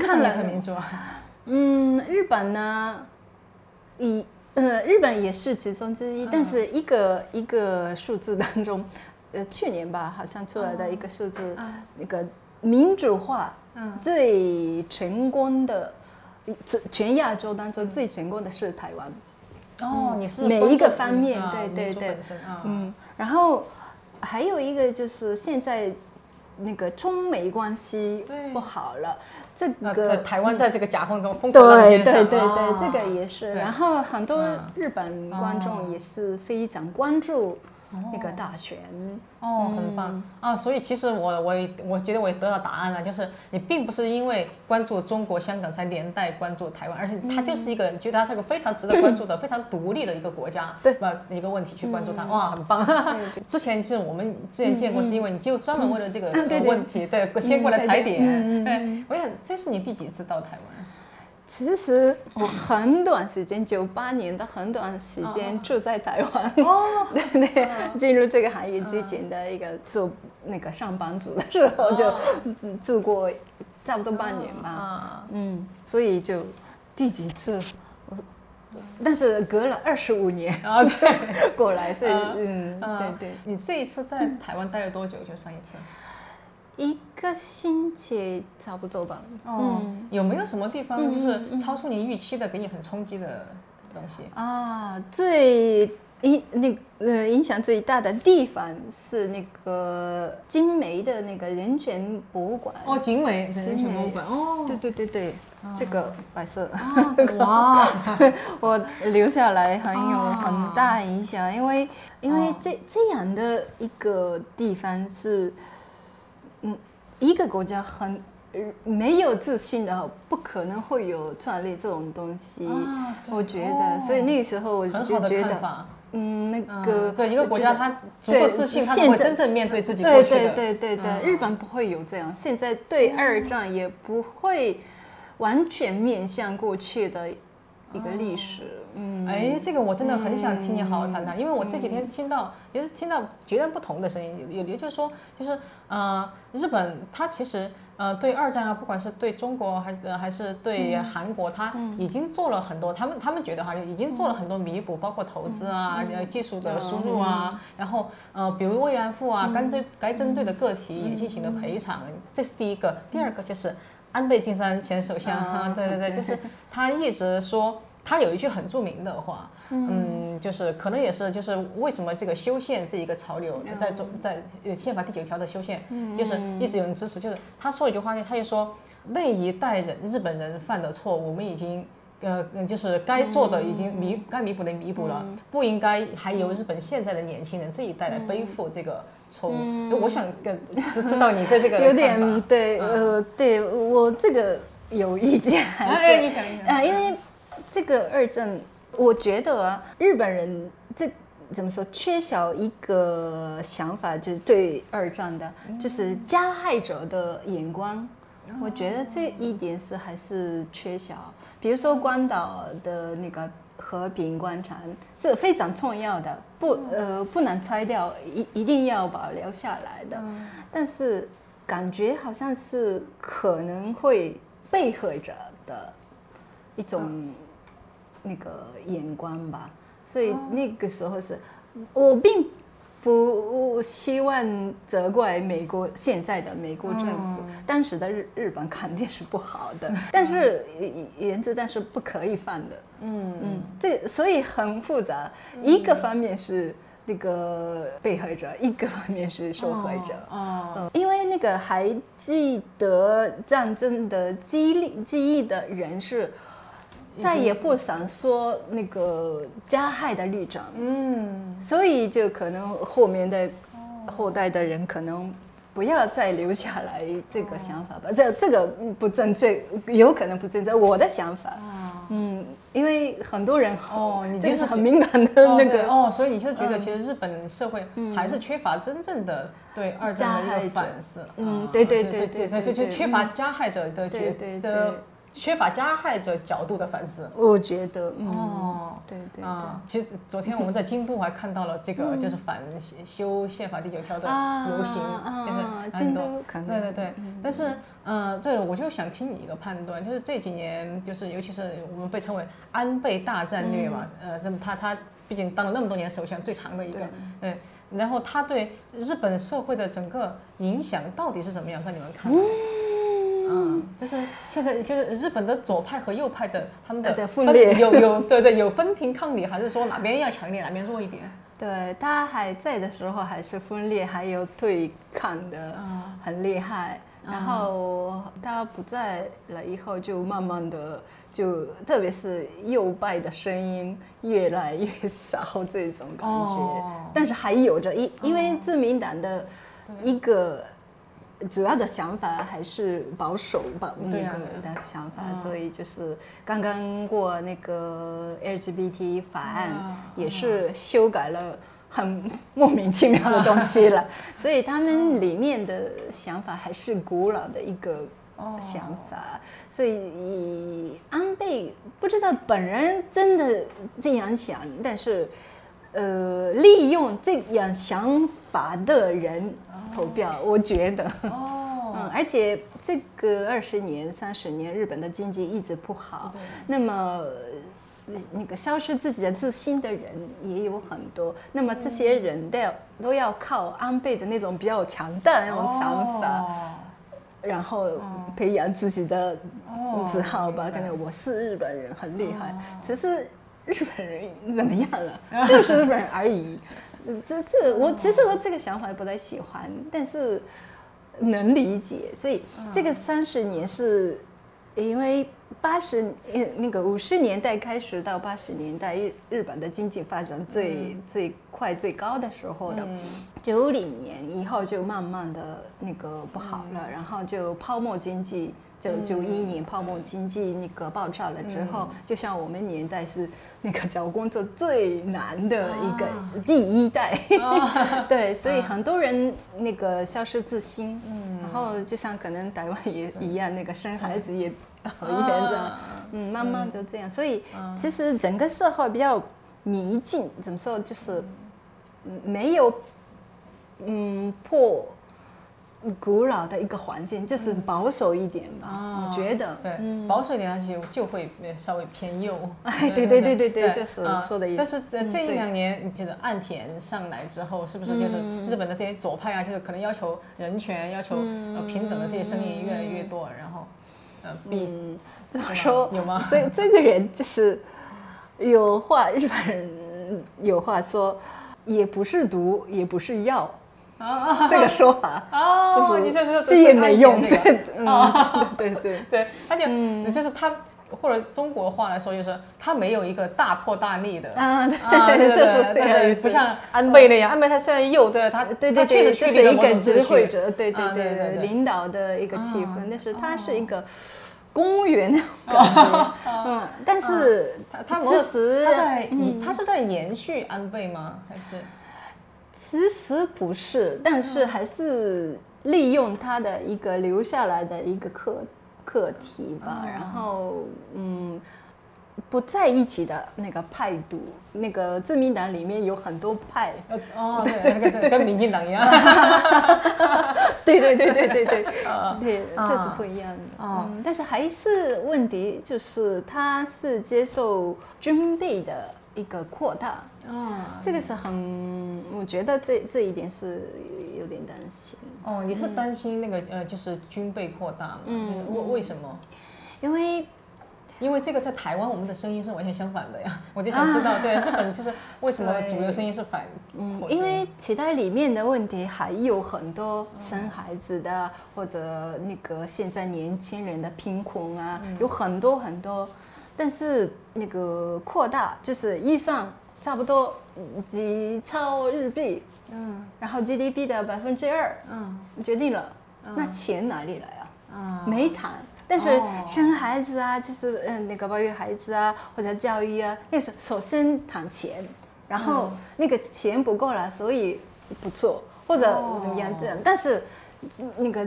S1: 看了
S2: 很民主啊。
S1: 嗯，日本呢，以呃，日本也是其中之一，但是一个一个数字当中，呃，去年吧，好像出来的一个数字，那个民主化
S2: 嗯。
S1: 最成功的，这全亚洲当中最成功的是台湾。
S2: 哦，你是
S1: 每一个方面
S2: 啊
S1: 对对。对嗯，然后还有一个就是现在那个中美关系不好了，这个
S2: 在台湾在这个夹缝中疯狂浪
S1: 对对对对，
S2: 啊。
S1: 这个也是。然后很多
S2: 嗯。
S1: 日本观
S2: 哦。
S1: 众也是非常关注那个大选。
S2: 哦，很棒啊！所以其实我我我觉得我也得到答案了，就是你并不是因为关注中国香港才连带关注台湾，而且它就是一个你觉得它是个非常值得关注的、非常独立的一个国家，
S1: 对
S2: 吧？一个问题去关注它，哇，很棒！之前是我们之前见过，是因为你就专门为了这个问题，对，先过来踩点。对，我想这是你第几次到台湾？
S1: 其实我很短时间，九八年的很短时间住在台湾。
S2: 哦，[LAUGHS]
S1: 对对，进入这个行业之前的一个做那个上班族的时候，就住过差不多半年吧。
S2: 啊，
S1: 嗯，所以就第几次，我但是隔了二十五年
S2: 啊，对，[LAUGHS]
S1: 过来，所以
S2: 啊
S1: 嗯，
S2: 啊
S1: 对对，
S2: 你这一次在台湾待了多久？就上一次？
S1: 一个星期差不多吧。
S2: 哦，有没有什么地方就
S1: 嗯
S2: 是超出你预期的，给你很冲击的东西？
S1: 啊，最影那呃，影响最大的地方是那个金梅的那个人权博物馆。
S2: 哦，景美人权博物馆哦，
S1: 对对对对，这个白色，
S2: 哇，[LAUGHS]
S1: 我留下来很有
S2: 啊
S1: 很大影响，因为因为这这样的一个地方是，嗯，一个国家很呃没有自信的，不可能会有创立这种东西。
S2: 啊
S1: 我觉
S2: 哦
S1: 得，所以那个时候我就觉得，嗯，那
S2: 嗯
S1: 个
S2: 对一个国家，
S1: 我觉得
S2: 它足够自信，
S1: 他
S2: 会真正面对自己过
S1: 对对。对对对，
S2: 嗯
S1: 日本不会有这样，现在对二战也不会完全面向过去的一个历史。嗯，
S2: 哎，这个我真的很想听你好好谈谈，因为我这几
S1: 嗯。
S2: 天听到也是听到截然不同的声音，有有也就是说，就是呃，日本它其实呃对二战啊，不管是对中国还是、呃还是对
S1: 嗯。
S2: 韩国，它已经做了很多，他们他们觉得哈，已经做了很多弥补，包括投资啊、技术的输入啊，然后呃比如慰安妇啊，该
S1: 嗯。
S2: 针该针对的个体也进行了赔偿，这是第一个，第二个就是。安倍晋三前首相，
S1: 啊
S2: 对，[LAUGHS] 对。就是他一直说，他有一句很著名的话，嗯，就是可能也是就是为什么这个修宪这一个潮流在中在呃宪法第九条的修宪，就是一直有人支持，就是他说一句话，他就说那一代人日本人犯的错，我们已经。呃，嗯就是该做的已经弥该弥补的弥补了，不应该还由日本现在的年轻人这一代来背负这个错误。就我想跟知知道你对这个
S1: 有点
S2: 法
S1: 对，呃，对我这个有意见，还
S2: 哎，
S1: 是
S2: 你想一想
S1: 啊，因为这个二战，我觉得啊，日本人这怎么说，缺少一个想法，就是对二战的，就是加害者的眼光。我觉得这一点是还是缺少。比如说关岛的那个和平广场，这非常重要的，不呃不能拆掉，一一定要保留下来的。但是感觉好像是可能会被合着的一种那个眼光吧，所以那个时候是，我并不希望责怪美国现在的美国政府，当时的日日本肯定是不好的，但是原子弹是不可以放的，
S2: 嗯。
S1: 嗯，这所以很复杂，一个方面是那个被害者，一个方面是受害者。
S2: 哦，
S1: 嗯，因为那个还记得战争的记忆记忆的人是，再也不想说那个加害的立场，
S2: 嗯，
S1: 所以就可能后面的后代的人可能不要再留下来这个想法吧。这这个不正确，有可能不正确。我的想法，嗯，因为很多人
S2: 哦你
S1: 这个
S2: 就是是
S1: 很敏感的
S2: 哦
S1: 那个
S2: 对哦，所以你就觉得其实日本社会还是缺乏真正的对二战的一个反思。啊
S1: 嗯对对
S2: 对
S1: 对对
S2: 就就缺乏加害者的
S1: 对
S2: 觉
S1: 对对
S2: 的缺乏加害者角度的反思。
S1: 我觉得，嗯，
S2: 哦，
S1: 对对对。
S2: 啊，其实昨天我们在京都还看到了这个，[LAUGHS] 就是反修宪法第九条的游行，
S1: 啊
S2: 就是
S1: 啊
S2: 很多
S1: 京都
S2: 对对对。但是，嗯，对了，我就想听你一个判断，就是这几年，就是尤其是我们被称为安倍大战略嘛，呃，那么他他毕竟当了那么多年首相，最长的一个，对。然后他对日本社会的整个影响到底是怎么样？在你们看来？嗯，就是现在就是日本的左派和右派的他们的
S1: 呃分裂
S2: 有有对对有分庭抗礼，还是说哪边要强一点，哪边弱一点？[LAUGHS]
S1: 对他还在的时候还是分裂，还有对抗的
S2: 啊
S1: 很厉害。然后他不在了以后，就慢慢的就特别是右派的声音越来越少这种感觉。
S2: 哦
S1: 但是还有着因因为自民党的一个。主要的想法还是保守吧，那个的想法，所以就是刚刚过那个 LGBT 法案，
S2: 啊
S1: 也是修改了很莫名其妙的东西了，[LAUGHS] 所以他们里面的想法还是古老的一个想法，所以安倍不知道本人真的这样想，但是呃，利用这样想法的人投票，我觉得。
S2: 哦，[LAUGHS]
S1: 嗯，而且这个二十年、三十年，日本的经济一直不好，那么呃那个消失自己的自信的人也有很多。那么这些人都要都要靠安倍的那种比较强大的那种想法，
S2: 哦
S1: 然后培养自己的
S2: 哦
S1: 自豪吧。感觉我是日本人，很厉害。只是日本人怎么样了？[LAUGHS] 就是日本人而已。这这我其实我这个想法不太喜欢，但是能理解。所以这个三十年是因为八十呃那个五十年代开始到八十年代日日本的经济发展最、最快最高的时候的，九零年以后就慢慢的那个不好了，然后就泡沫经济。就九一年泡沫经济那个爆炸了之后，就像我们年代是那个找工作最难的一个第一代，[LAUGHS] 对，所以很多人那个消失自新，然后就像可能台湾也一样，那个生孩子也讨厌这样，嗯，慢慢就这样，所以其实整个社会比较宁静，怎么说就是没有嗯破。古老的一个环境，就是保守一点吧，我觉得。
S2: 对，保守一点，而且就会稍微偏右。
S1: 哎，对对对对对，就是说的意思。
S2: 但是这这一两年，就是岸田上来之后，是不是就是日本的这些左派啊，就是可能要求人权、要求平等的这些声音越来越多，然后，
S1: 呃，嗯，怎么说？
S2: 有吗？
S1: 这这个人就是有话，日本人有话说，也不是毒，也不是药。啊，这个说法
S2: 哦，
S1: 你
S2: 就是
S1: 这也没用，
S2: 对，嗯 [LAUGHS]
S1: 对对
S2: 对，他就就是他或者中国话来说，就是他没有一个大破大立的
S1: 啊，对对对，这说
S2: 对，不像安倍那样，安倍他虽然右，对他
S1: 对对对，就是一个指挥者，对对对对，领导的一个气氛，但是他是一个公务员感觉，嗯，但是他他其实
S2: 他在他是在延续安倍吗？还是？
S1: 其实不是，但是还是利用他的一个留下来的一个课课题吧。然后，嗯，不在一起的那个派度，那个自民党里面有很多派。
S2: 哦，[LAUGHS] 对对对，跟民进党一样。
S1: 对对对对对对，对，[LAUGHS] 这是不一样的。嗯，但是还是问题就是，他是接受军备的。一个扩大啊，这个是很，我觉得这这一点是有点担心。
S2: 哦，你是担心那个呃，就是军备扩大吗？嗯，为为什么？
S1: 因为
S2: 因为这个在台湾，我们的声音是完全相反的呀。[LAUGHS] 我就想知道，对日本就是为什么主流声音是反？
S1: 嗯，因为其他里面的问题还有很多生孩子的，或者那个现在年轻人的贫困啊，有很多很多。但是那个扩大就是预算差不多几超日币，嗯，然后 GDP 的百分之二，嗯，决定了，那钱哪里来啊？啊，没谈。但是生孩子啊，就是嗯那个保育孩子啊，或者教育啊，那是首先谈钱，然后那个钱不够了，所以不做或者怎么样这样。但是那个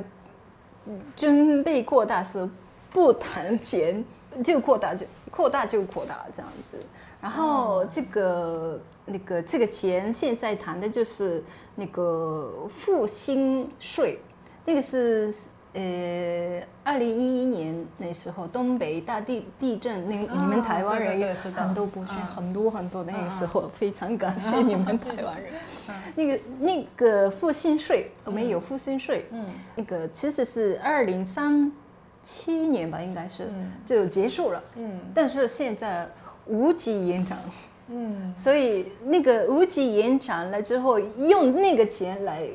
S1: 军备扩大是不谈钱。就扩大就扩大就扩大这样子，然后这个那个这个钱现在谈的就是那个复兴税，那个是呃二零一一年那时候东北大地地震，那你们台湾人也很多不是很多很多那个时候，非常感谢 [LAUGHS] 你们台湾人。那个那个复兴税，我们有复兴税，嗯，那个其实是二零三。七年吧，应该是就结束了。嗯，但是现在无极延长。嗯，所以那个无极延长了之后，用那个钱来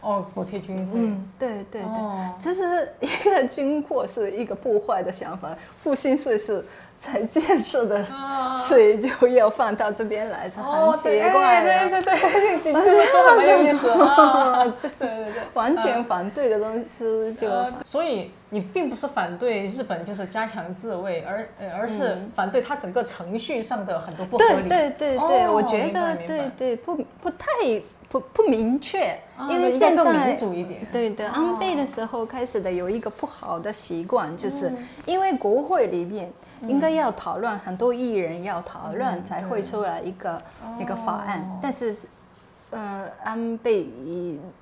S2: 哦补贴军费。嗯，
S1: 对对对，其实一个军货是一个破坏的想法，复兴税是。才建设的，所以就要放到这边来，是很奇怪
S2: 的。对对对，[LAUGHS] 你这么说很有意思啊！[LAUGHS]
S1: 对对对，完全反对的东西就。
S2: 所以你并不是反对日本就是加强自卫，而而是反对它整个程序上的很多不合
S1: 理。对对对对，我觉得对对不不太。不不明确，因为现在对对安倍的时候开始的有一个不好的习惯，就是因为国会里面应该要讨论很多议员要讨论才会出来一个那个法案，但是呃安倍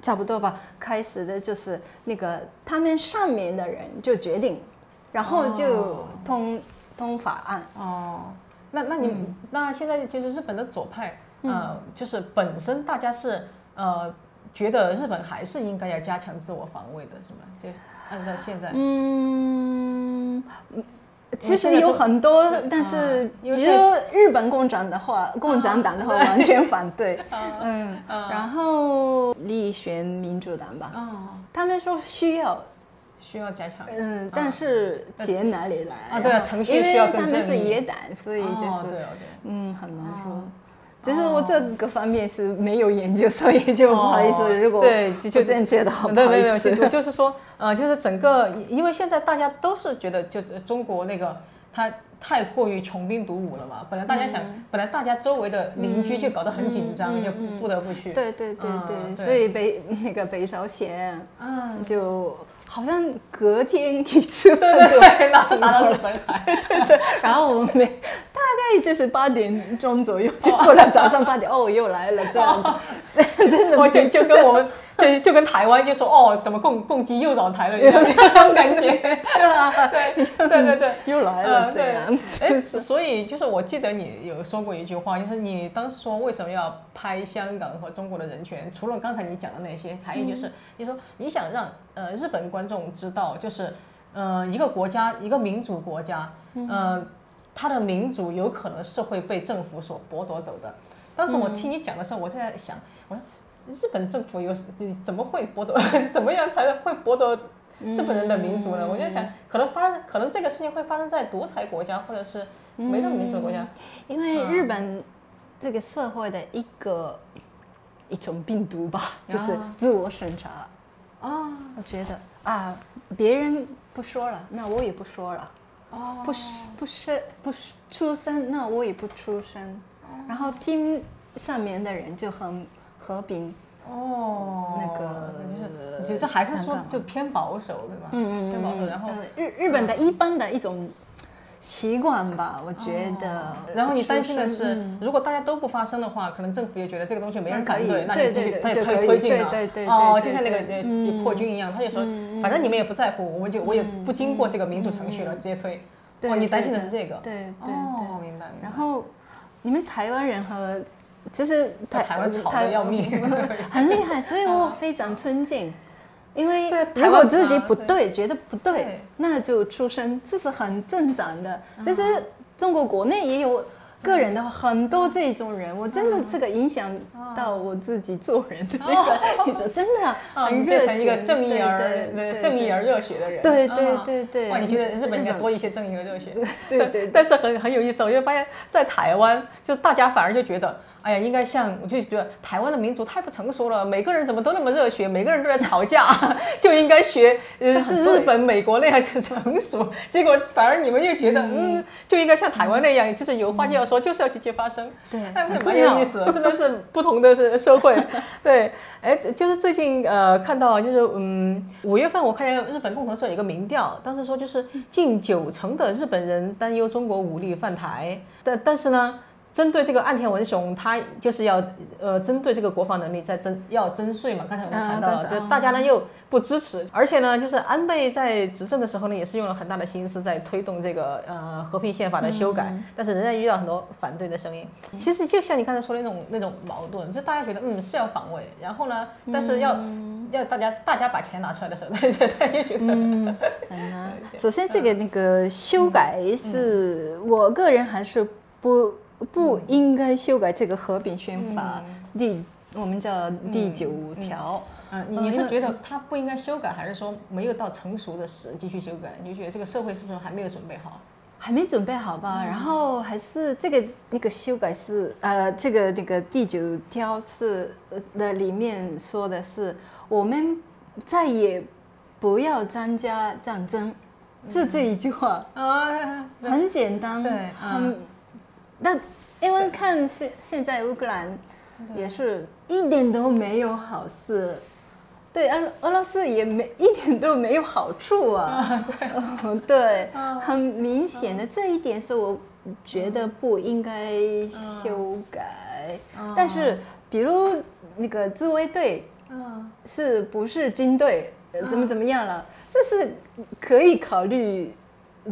S1: 差不多吧，开始的就是那个他们上面的人就决定，然后就通通法案。哦，
S2: 那那你那现在其实日本的左派。呃，就是本身大家是呃觉得日本还是应该要加强自我防卫的，是吗？就按照现在，
S1: 嗯，其实有很多，但是比如日本共产的话，共产党的话完全反对。[LAUGHS] 嗯，然后立选民主党吧，他们说需要
S2: 需要加强。
S1: 嗯，但是钱哪里来
S2: 啊？对啊，程序需要
S1: 他们是野党，所以就是嗯很难说。只是我这个方面是没有研究，所以就不好意思。如果
S2: 对
S1: 就正确的，不好意思。
S2: 就是说，呃，就是整个，因为现在大家都是觉得，就中国那个它太过于穷兵黩武了嘛。本来大家想，本来大家周围的邻居就搞得很紧张，就不得不去。
S1: 对对对对，所以北 [LAUGHS] 那个北朝鲜，嗯，就。好像隔天一次饭就
S2: 拿拿到日本海，
S1: 对对对。然后我们大概就是八点钟左右，就过了早上八点，哦，又来了这样子，[LAUGHS] 真的
S2: 就就跟我们。就就跟台湾就说哦，怎么共共机又找台了，那种感觉，[LAUGHS] 对啊，对对对对，
S1: 又来了，这样。
S2: 哎，所以就是我记得你有说过一句话，就是你当时说为什么要拍香港和中国的人权？除了刚才你讲的那些，还有就是你说你想让呃日本观众知道，就是呃一个国家一个民主国家，呃他的民主有可能是会被政府所剥夺走的。当时我听你讲的时候，我在想，我说。日本政府有怎么会剥夺？[LAUGHS] 怎么样才会剥夺日本人的民族呢？我就想，可能发，可能这个事情会发生在独裁国家，或者是没那么民主国家。
S1: 因为日本这个社会的一个一种病毒吧，就是自我审查。啊，我觉得啊，别人不说了，那我也不说了。哦，不是不是不是出声，那我也不出声。然后听上面的人就很。和平哦，那个
S2: 就是，其实还是说就偏保守，对吧？嗯嗯偏保守。然后
S1: 日日本的一般的一种习惯吧，我觉得。
S2: 然后你担心的是，如果大家都不发声的话，可能政府也觉得这个东西没人反对，那就继续，他也推推进了。
S1: 对对对
S2: 哦，就像那个呃破军一样，他就说，反正你们也不在乎，我们就我也不经过这个民主程序了，直接推。哦，你担心的是这个。
S1: 对对
S2: 哦，明白。
S1: 然后你们台湾人和。其实
S2: 台湾吵得要命，[LAUGHS]
S1: 很厉害，[LAUGHS] 所以我非常尊敬。因为如果自己不对，觉得不对，那就出声，这是很正常的。其实中国国内也有个人的很多这种人，我真的这个影响到我自己做人的那个，[LAUGHS] 真的很
S2: 变成一个正义而正义而热血的人。
S1: 对对对对。
S2: 哇，你觉得日本应该多一些正义和热血？
S1: 对对。
S2: 但是很很有意思，我就发现，在台湾，就大家反而就觉得。哎呀，应该像我就觉得台湾的民族太不成熟了，每个人怎么都那么热血，每个人都在吵架，[LAUGHS] 就应该学呃是日本、美国那样的成熟。[LAUGHS] 结果反而你们又觉得嗯就应该像台湾那样，就是有话就要说，就是要积极发声。
S1: 对，
S2: 蛮有意思，[LAUGHS] 真的是不同的是社会。对，哎，就是最近呃看到就是嗯五月份我看见日本共同社有一个民调，当时说就是近九成的日本人担忧中国武力犯台，但但是呢。针对这个岸田文雄，他就是要呃，针对这个国防能力在征要征税嘛。刚才我们谈到了，就大家呢又不支持，而且呢，就是安倍在执政的时候呢，也是用了很大的心思在推动这个呃和平宪法的修改，但是仍然遇到很多反对的声音。其实就像你刚才说的那种那种矛盾，就大家觉得嗯是要防卫，然后呢，但是要要大家大家把钱拿出来的时候，大家大家觉得很
S1: 难。首先，这个那个修改是我个人还是不。不应该修改这个合并宪法第我们叫第九条。
S2: 嗯，你是觉得他不应该修改，还是说没有到成熟的时继续修改？你就觉得这个社会是不是还没有准备好？
S1: 还没准备好吧？然后还是这个那个修改是呃，这个那个第九条是的里面说的是我们再也不要参加战争，就这一句话啊，很简单，
S2: 对，
S1: 很那。因为看现现在乌克兰也是一点都没有好事，对俄俄罗斯也没一点都没有好处啊，对，[LAUGHS] 很明显的这一点是我觉得不应该修改。但是比如那个自卫队，是不是军队怎么怎么样了？这是可以考虑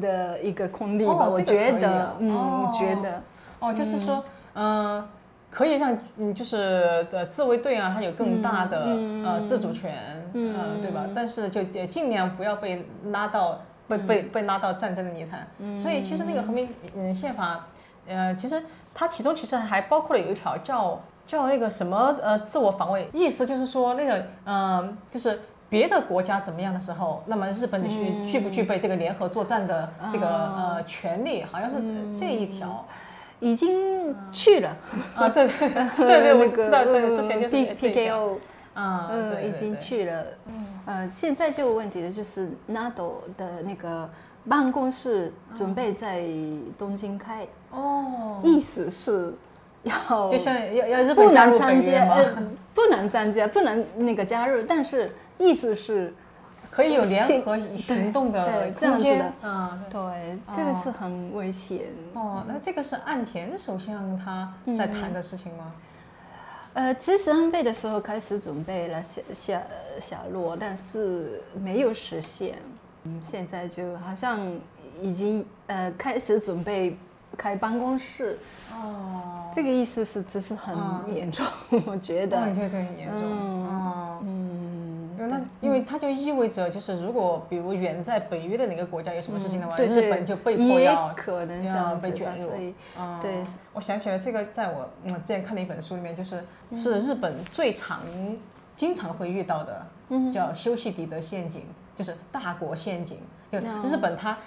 S1: 的一个空地吧？我觉得，嗯，我觉得。
S2: 哦，就是说，嗯，可以让，嗯，就是呃自卫队啊，它有更大的呃自主权，嗯，对吧？但是就也尽量不要被拉到被被被拉到战争的泥潭。所以其实那个和平嗯宪法，呃，其实它其中其实还包括了有一条叫叫那个什么呃自我防卫，意思就是说那个嗯就是别的国家怎么样的时候，那么日本具具不具备这个联合作战的这个呃权利，好像是这一条。
S1: 已经去了。
S2: 啊，对对对对，我知道，对，之前就是
S1: P P K O，
S2: 啊，
S1: 嗯，已经去了，呃，现在就有问题的就是 NATO 的那个办公室准备在东京开，哦，意思是要
S2: 就像要要日本加入北约吗？
S1: 不能参加，不能那个加入，但是意思是。
S2: 可以有联合行动的空间
S1: 啊，对，这个是很危险
S2: 哦。那这个是岸田首相他在谈的事情吗？
S1: 呃，其实安倍的时候开始准备了下下下落，但是没有实现。嗯，现在就好像已经呃开始准备开办公室哦。这个意思是只是很严重，[LAUGHS] 我觉得。
S2: 我觉得很严重。嗯嗯。那因为它就意味着，就是如果比如远在北约的哪个国家有什么事情的话，日本就被迫要
S1: 可能
S2: 要被卷入。
S1: 对，
S2: 我想起来这个，在我嗯之前看的一本书里面，就是是日本最常经常会遇到的，叫修昔底德陷阱，就是大国陷阱。就日本它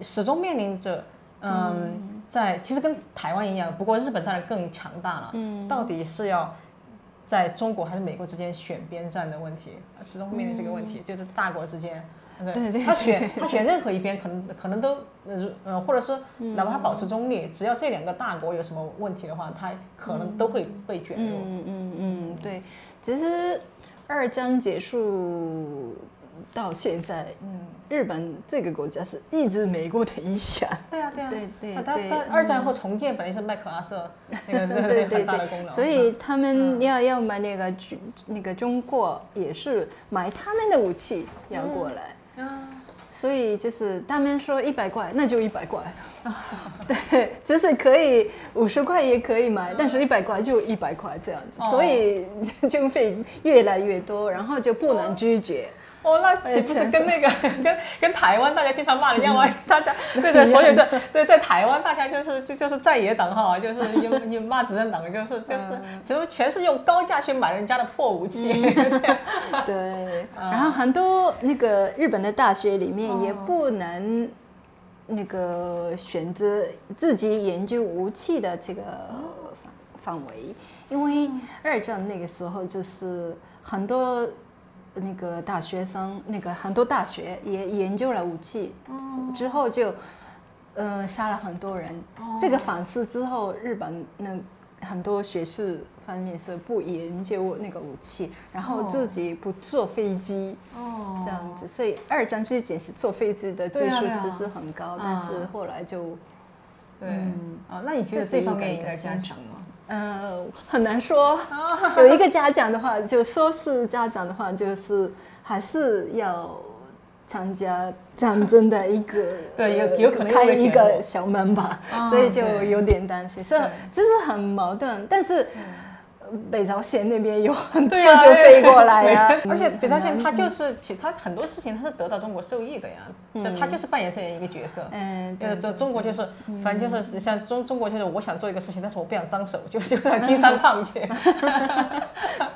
S2: 始终面临着，嗯，在其实跟台湾一样，不过日本当然更强大了。嗯，到底是要。在中国还是美国之间选边站的问题，始终面临这个问题，就是大国之间，
S1: 对对，
S2: 他选他选任何一边，可能可能都呃呃，或者是哪怕他保持中立，只要这两个大国有什么问题的话，他可能都会被卷入。
S1: 嗯嗯嗯，对，其实二战结束。到现在，嗯，日本这个国家是一直美国的影响。
S2: 对啊，对啊，
S1: 对对
S2: 对。二战后重建本来是麦克阿瑟那个对很大的功劳。
S1: 所以他们要要买那个军那个中国也是买他们的武器要过来。啊。所以就是他们说一百块，那就一百块。[LAUGHS] 对，就是可以五十块也可以买，但是一百块就一百块这样子。所以经费越来越多，然后就不能拒绝。
S2: 哦，那岂不是跟那个跟 [LAUGHS] 跟台湾大家经常骂人家吗？[LAUGHS] 大家对对，所以在 [LAUGHS] 对在台湾大家就是就就是在野党哈，就是你你骂执政党，就是就是就全是用高价去买人家的破武器。
S1: 对，然后很多那个日本的大学里面也不能那个选择自己研究武器的这个范围，因为二战那个时候就是很多。那个大学生，那个很多大学也研究了武器，之后就，呃，杀了很多人。这个反思之后，日本那很多学术方面是不研究那个武器，然后自己不坐飞机，哦。这样子。所以二战之前是坐飞机的技术其实很高，但是后来就，
S2: 对，啊，那你觉得这方面应该加强吗？
S1: 呃，很难说。有一个家长的话，就说是家长的话，就是还是要参加战争的一个，
S2: 对，有有可能
S1: 开一个小门吧，所以就有点担心，所以这是很矛盾，但是。北朝鲜那边有很多就飞过来呀，[LAUGHS]
S2: 而且北朝鲜它就是其他很多事情它是得到中国受益的呀，就他就是扮演这样一个角色。嗯，呃，中中国就是反正就是像中中国就是我想做一个事情，但是我不想脏手，就就像金三胖去。[LAUGHS]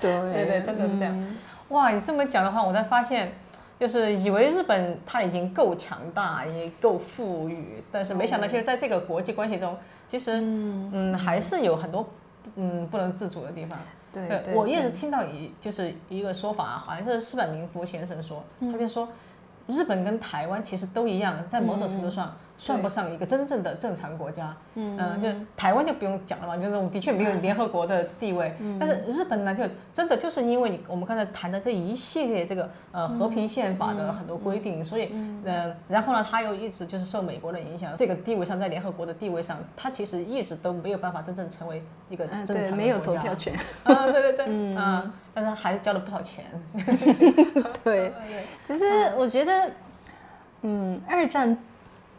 S1: 对
S2: 对对，真的是这样。哇，你这么讲的话，我才发现，就是以为日本它已经够强大，也够富裕，但是没想到其实在这个国际关系中，其实嗯还是有很多。嗯，不能自主的地方。
S1: 对，
S2: 我一直听到一就是一个说法，好像是四本明夫先生说，他就说，日本跟台湾其实都一样，在某种程度上。算不上一个真正的正常国家，嗯，就台湾就不用讲了嘛，就是我们的确没有联合国的地位，但是日本呢，就真的就是因为你我们刚才谈的这一系列这个呃和平宪法的很多规定，所以嗯，然后呢，他又一直就是受美国的影响，这个地位上在联合国的地位上，他其实一直都没有办法真正成为一个正常的国家，
S1: 没有投票权。
S2: 啊，对对对，嗯，但是还是交了不少钱 [LAUGHS] [LAUGHS]
S1: 对，其实我觉得，嗯，二战。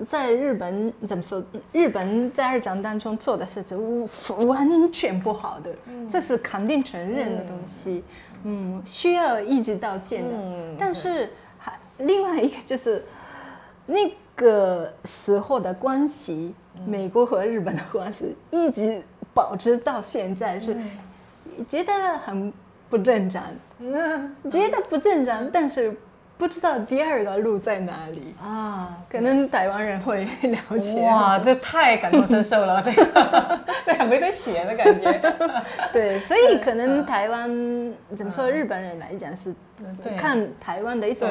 S1: 在日本怎么说？日本在二战当中做的事情完全不好的，这是肯定承认的东西。嗯，需要一直道歉的。但是还另外一个就是，那个时候的关系，美国和日本的关系一直保持到现在，是觉得很不正常，觉得不正常，但是不知道第二个路在哪里。
S2: 啊，
S1: 可能台湾人会了解。
S2: 哇，这太感同身受了，这个对啊，[LAUGHS] 没得选的感觉。
S1: 对，所以可能台湾怎么说？日本人来讲是
S2: 对
S1: 看台湾的一种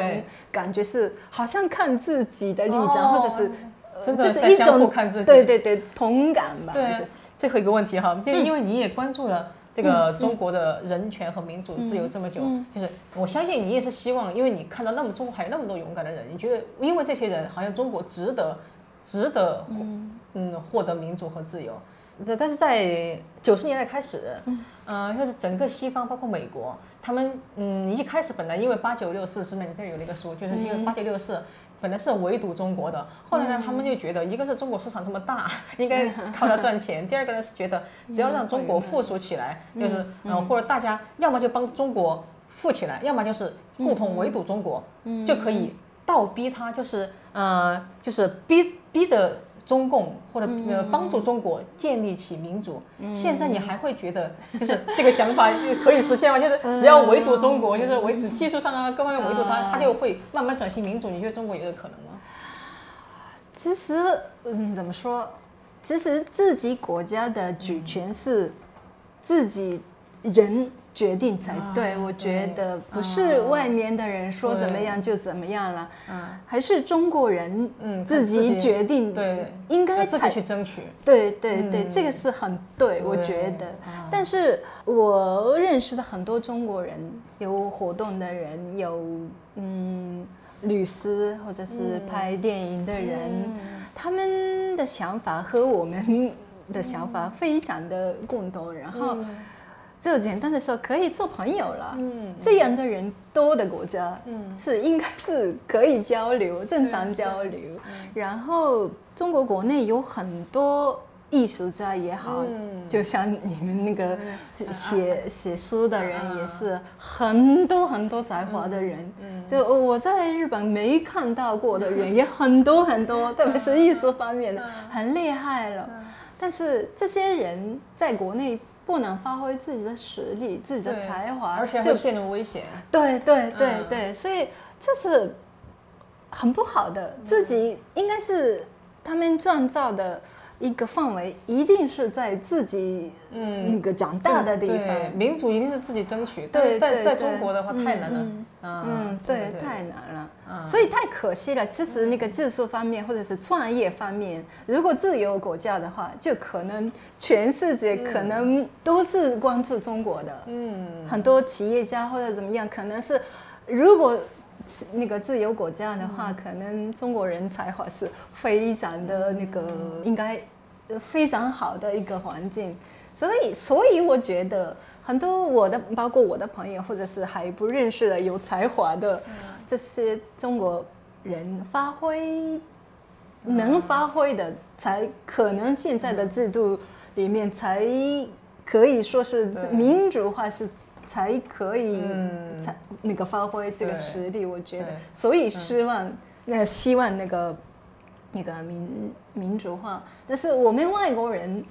S1: 感觉是，好像看自己的立场，
S2: 哦
S1: 或者是呃
S2: 真的
S1: 就是一种
S2: 看自己
S1: 对对对同感吧。
S2: 对
S1: 就是
S2: 最后一个问题哈，就是因为你也关注了这个
S1: 嗯
S2: 中国的人权和民主自由这么久，就是我相信你也是希望，因为你看到那么中国还有那么多勇敢的人，你觉得因为这些人好像中国值得值得嗯获得民主和自由。但但是在九十年代开始，嗯，就是整个西方，包括美国，他们嗯一开始本来因为八九六四是美这儿有那个书，就是因为八九六四。本来是围堵中国的，后来呢，他们就觉得，一个是中国市场这么大，[LAUGHS] 应该靠它赚钱；第二个呢是觉得，只要让中国富足起来，就是嗯，或者大家要么就帮中国富起来，要么就是共同围堵中国，就可以倒逼他，就是呃，就是逼逼着中共或者呃帮助中国建立起民主。现在你还会觉得，就是这个想法可以实现吗？就是只要围堵中国，就是围技术上啊各方面围堵它，它就会慢慢转型民主。你觉得中国有这个可能吗？
S1: 其实嗯，怎么说？其实自己国家的主权是自己人决定才对。
S2: 啊
S1: 我觉得不是
S2: 啊
S1: 外面的人说怎么样就怎么样了，
S2: 嗯
S1: 还是中国人
S2: 嗯
S1: 自己决定，
S2: 对，
S1: 应该
S2: 自己
S1: 才
S2: 去争取。
S1: 对对对，
S2: 嗯
S1: 这个是很对，我觉得
S2: 啊。
S1: 但是我认识的很多中国人，有活动的人，有嗯律师或者是拍电影的人，他们的想法和我们的想法非常的共同，然后就简单的说可以做朋友了。
S2: 嗯
S1: 这样的人多的国家，
S2: 嗯
S1: 是应该是可以交流，正常交流。然后中国国内有很多艺术家也好，
S2: 嗯
S1: 就像你们那个写写书的人也是很多很多才华的人。就我在日本没看到过的人 [LAUGHS] 也很多很多，[LAUGHS] 特别是艺术方面的，很厉害了。但是这些人在国内不能发挥自己的实力、自己的才华，
S2: 而且
S1: 就
S2: 会陷入危险。
S1: 对对对
S2: 嗯
S1: 对，所以这是很不好的。自己应该是他们创造的一个范围，一定是在自己
S2: 嗯
S1: 那个长大的地
S2: 对，
S1: 方。
S2: 民主一定是自己争取。
S1: 对
S2: 但在在中国的话太难了
S1: 嗯。对，太难了，
S2: 嗯
S1: 所以太可惜了。其实那个技术方面或者是创业方面，如果自由国家的话，就可能全世界可能都是关注中国的。
S2: 嗯，
S1: 很多企业家或者怎么样，可能是如果那个自由国家的话，可能中国人才华是非常的那个，应该呃非常好的一个环境。所以，所以我觉得很多我的，包括我的朋友，或者是还不认识的有才华的这些中国人，发挥能发挥的，才可能现在的制度里面才可以说是民主化是才可以
S2: 嗯。
S1: 才那个发挥这个实力，我觉得，所以希望那希望那个那个民民主化，但是我们外国人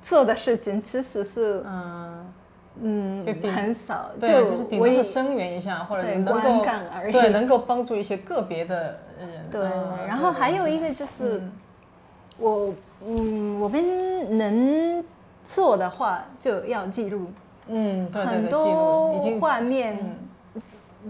S1: 做的事情其实是
S2: 嗯，
S1: 嗯
S2: 顶
S1: 很少，
S2: 就，就是顶多是声援一下，或者
S1: 对
S2: 能够对，能够帮助一些个别的人。
S1: 对
S2: 嗯，
S1: 然后还有一个就是，我嗯，我们能做的话就要记录。
S2: 嗯，对对对
S1: 很多画面，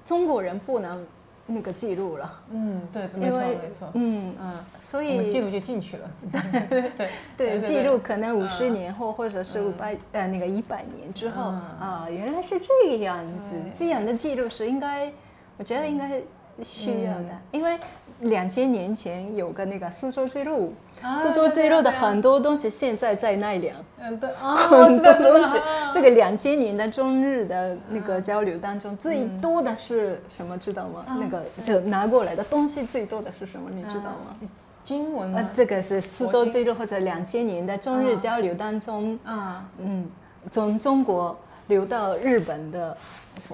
S1: 中国人不能那个记录了，
S2: 嗯，对，没错没错，
S1: 嗯，
S2: 嗯，
S1: 所以
S2: 记录就进去了。[LAUGHS] 对
S1: 对
S2: 对
S1: 记录可能五十
S2: 嗯
S1: 年后或者是五百呃那个一百年之后
S2: 嗯。
S1: 啊，原来是这个样子，这样的记录是应该，我觉得应该需要的，
S2: 嗯。
S1: 因为两千年前有个那个丝绸之路，
S2: 啊
S1: 丝绸之路的很多东西现在在奈良。
S2: 嗯，对啊，
S1: 很多 [LAUGHS] 东西
S2: 啊，
S1: 这个两千年的中日的那个交流当中，最多的是什么？知道吗？那个就拿过来的东西最多的是什么？你知道吗？
S2: 经文吗，？
S1: 呃这个是丝绸之路或者两千年的中日交流当中，
S2: 啊，
S1: 嗯，从中国流到日本的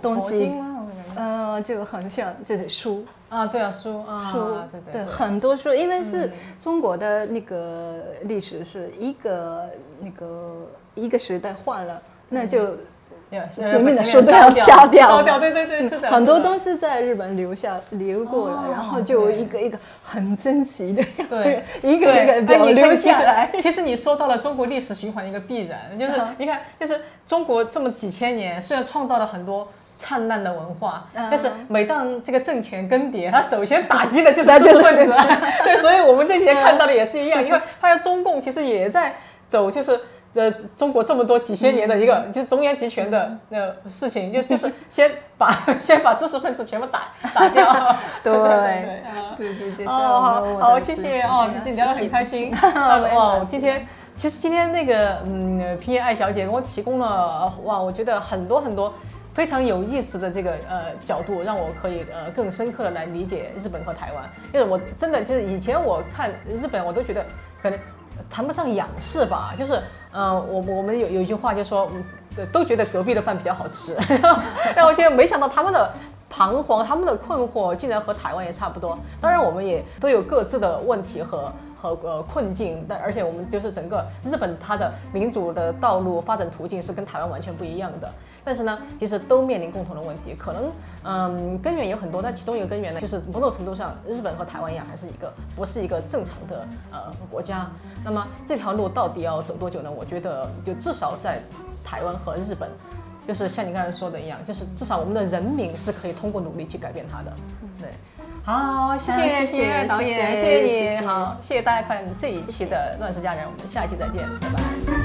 S1: 东西，
S2: 吗？我感觉
S1: 呃，就很像就是书
S2: 啊，对啊，书啊，
S1: 书，
S2: 对
S1: 对，很多书，因为是中国的那个历史是一个那个一个时代换了，那就。前面的书都要
S2: 消
S1: 掉，
S2: 对对对，是的。
S1: 很多东西在日本留下留过了，然后就一个一个很珍惜的，
S2: 对，[LAUGHS]
S1: 一个一个保留下来。
S2: 其实你说到了中国历史循环一个必然，就是你看，就是中国这么几千年，虽然创造了很多灿烂的文化，但是每当这个政权更迭，他首先打击的就是 [LAUGHS] 知识分子。[LAUGHS] 对，所以我们这些看到的也是一样，因为发现中共其实也在走，就是。呃，中国这么多几千年的一个就是中央集权的那事情，就就是先把 [LAUGHS] 先把知识分子全部打 [LAUGHS] 打掉。[LAUGHS]
S1: 对对对对对。哦，
S2: 好，谢谢哦，今天聊得很开心。哇，我今天其实今天那个嗯，皮耶爱小姐给我提供了哇，我觉得很多很多非常有意思的这个呃角度，让我可以呃更深刻的来理解日本和台湾。就是我真的就是以前我看日本，我都觉得可能。谈不上仰视吧，就是，嗯，我我们有有一句话就说，都觉得隔壁的饭比较好吃，[LAUGHS] 但我就没想到他们的彷徨，他们的困惑竟然和台湾也差不多。当然，我们也都有各自的问题和和呃困境，但而且我们就是整个日本它的民主的道路发展途径是跟台湾完全不一样的。但是呢，其实都面临共同的问题，可能，嗯，根源有很多，但其中一个根源呢，就是某种程度上，日本和台湾一样，还是一个不是一个正常的呃国家。那么这条路到底要走多久呢？我觉得，就至少在台湾和日本，就是像你刚才说的一样，就是至少我们的人民是可以通过努力去改变它的。对，好，谢谢谢谢导演，谢谢你，好，谢谢大家看这一期的《乱世佳人》，我们下期再见，拜拜。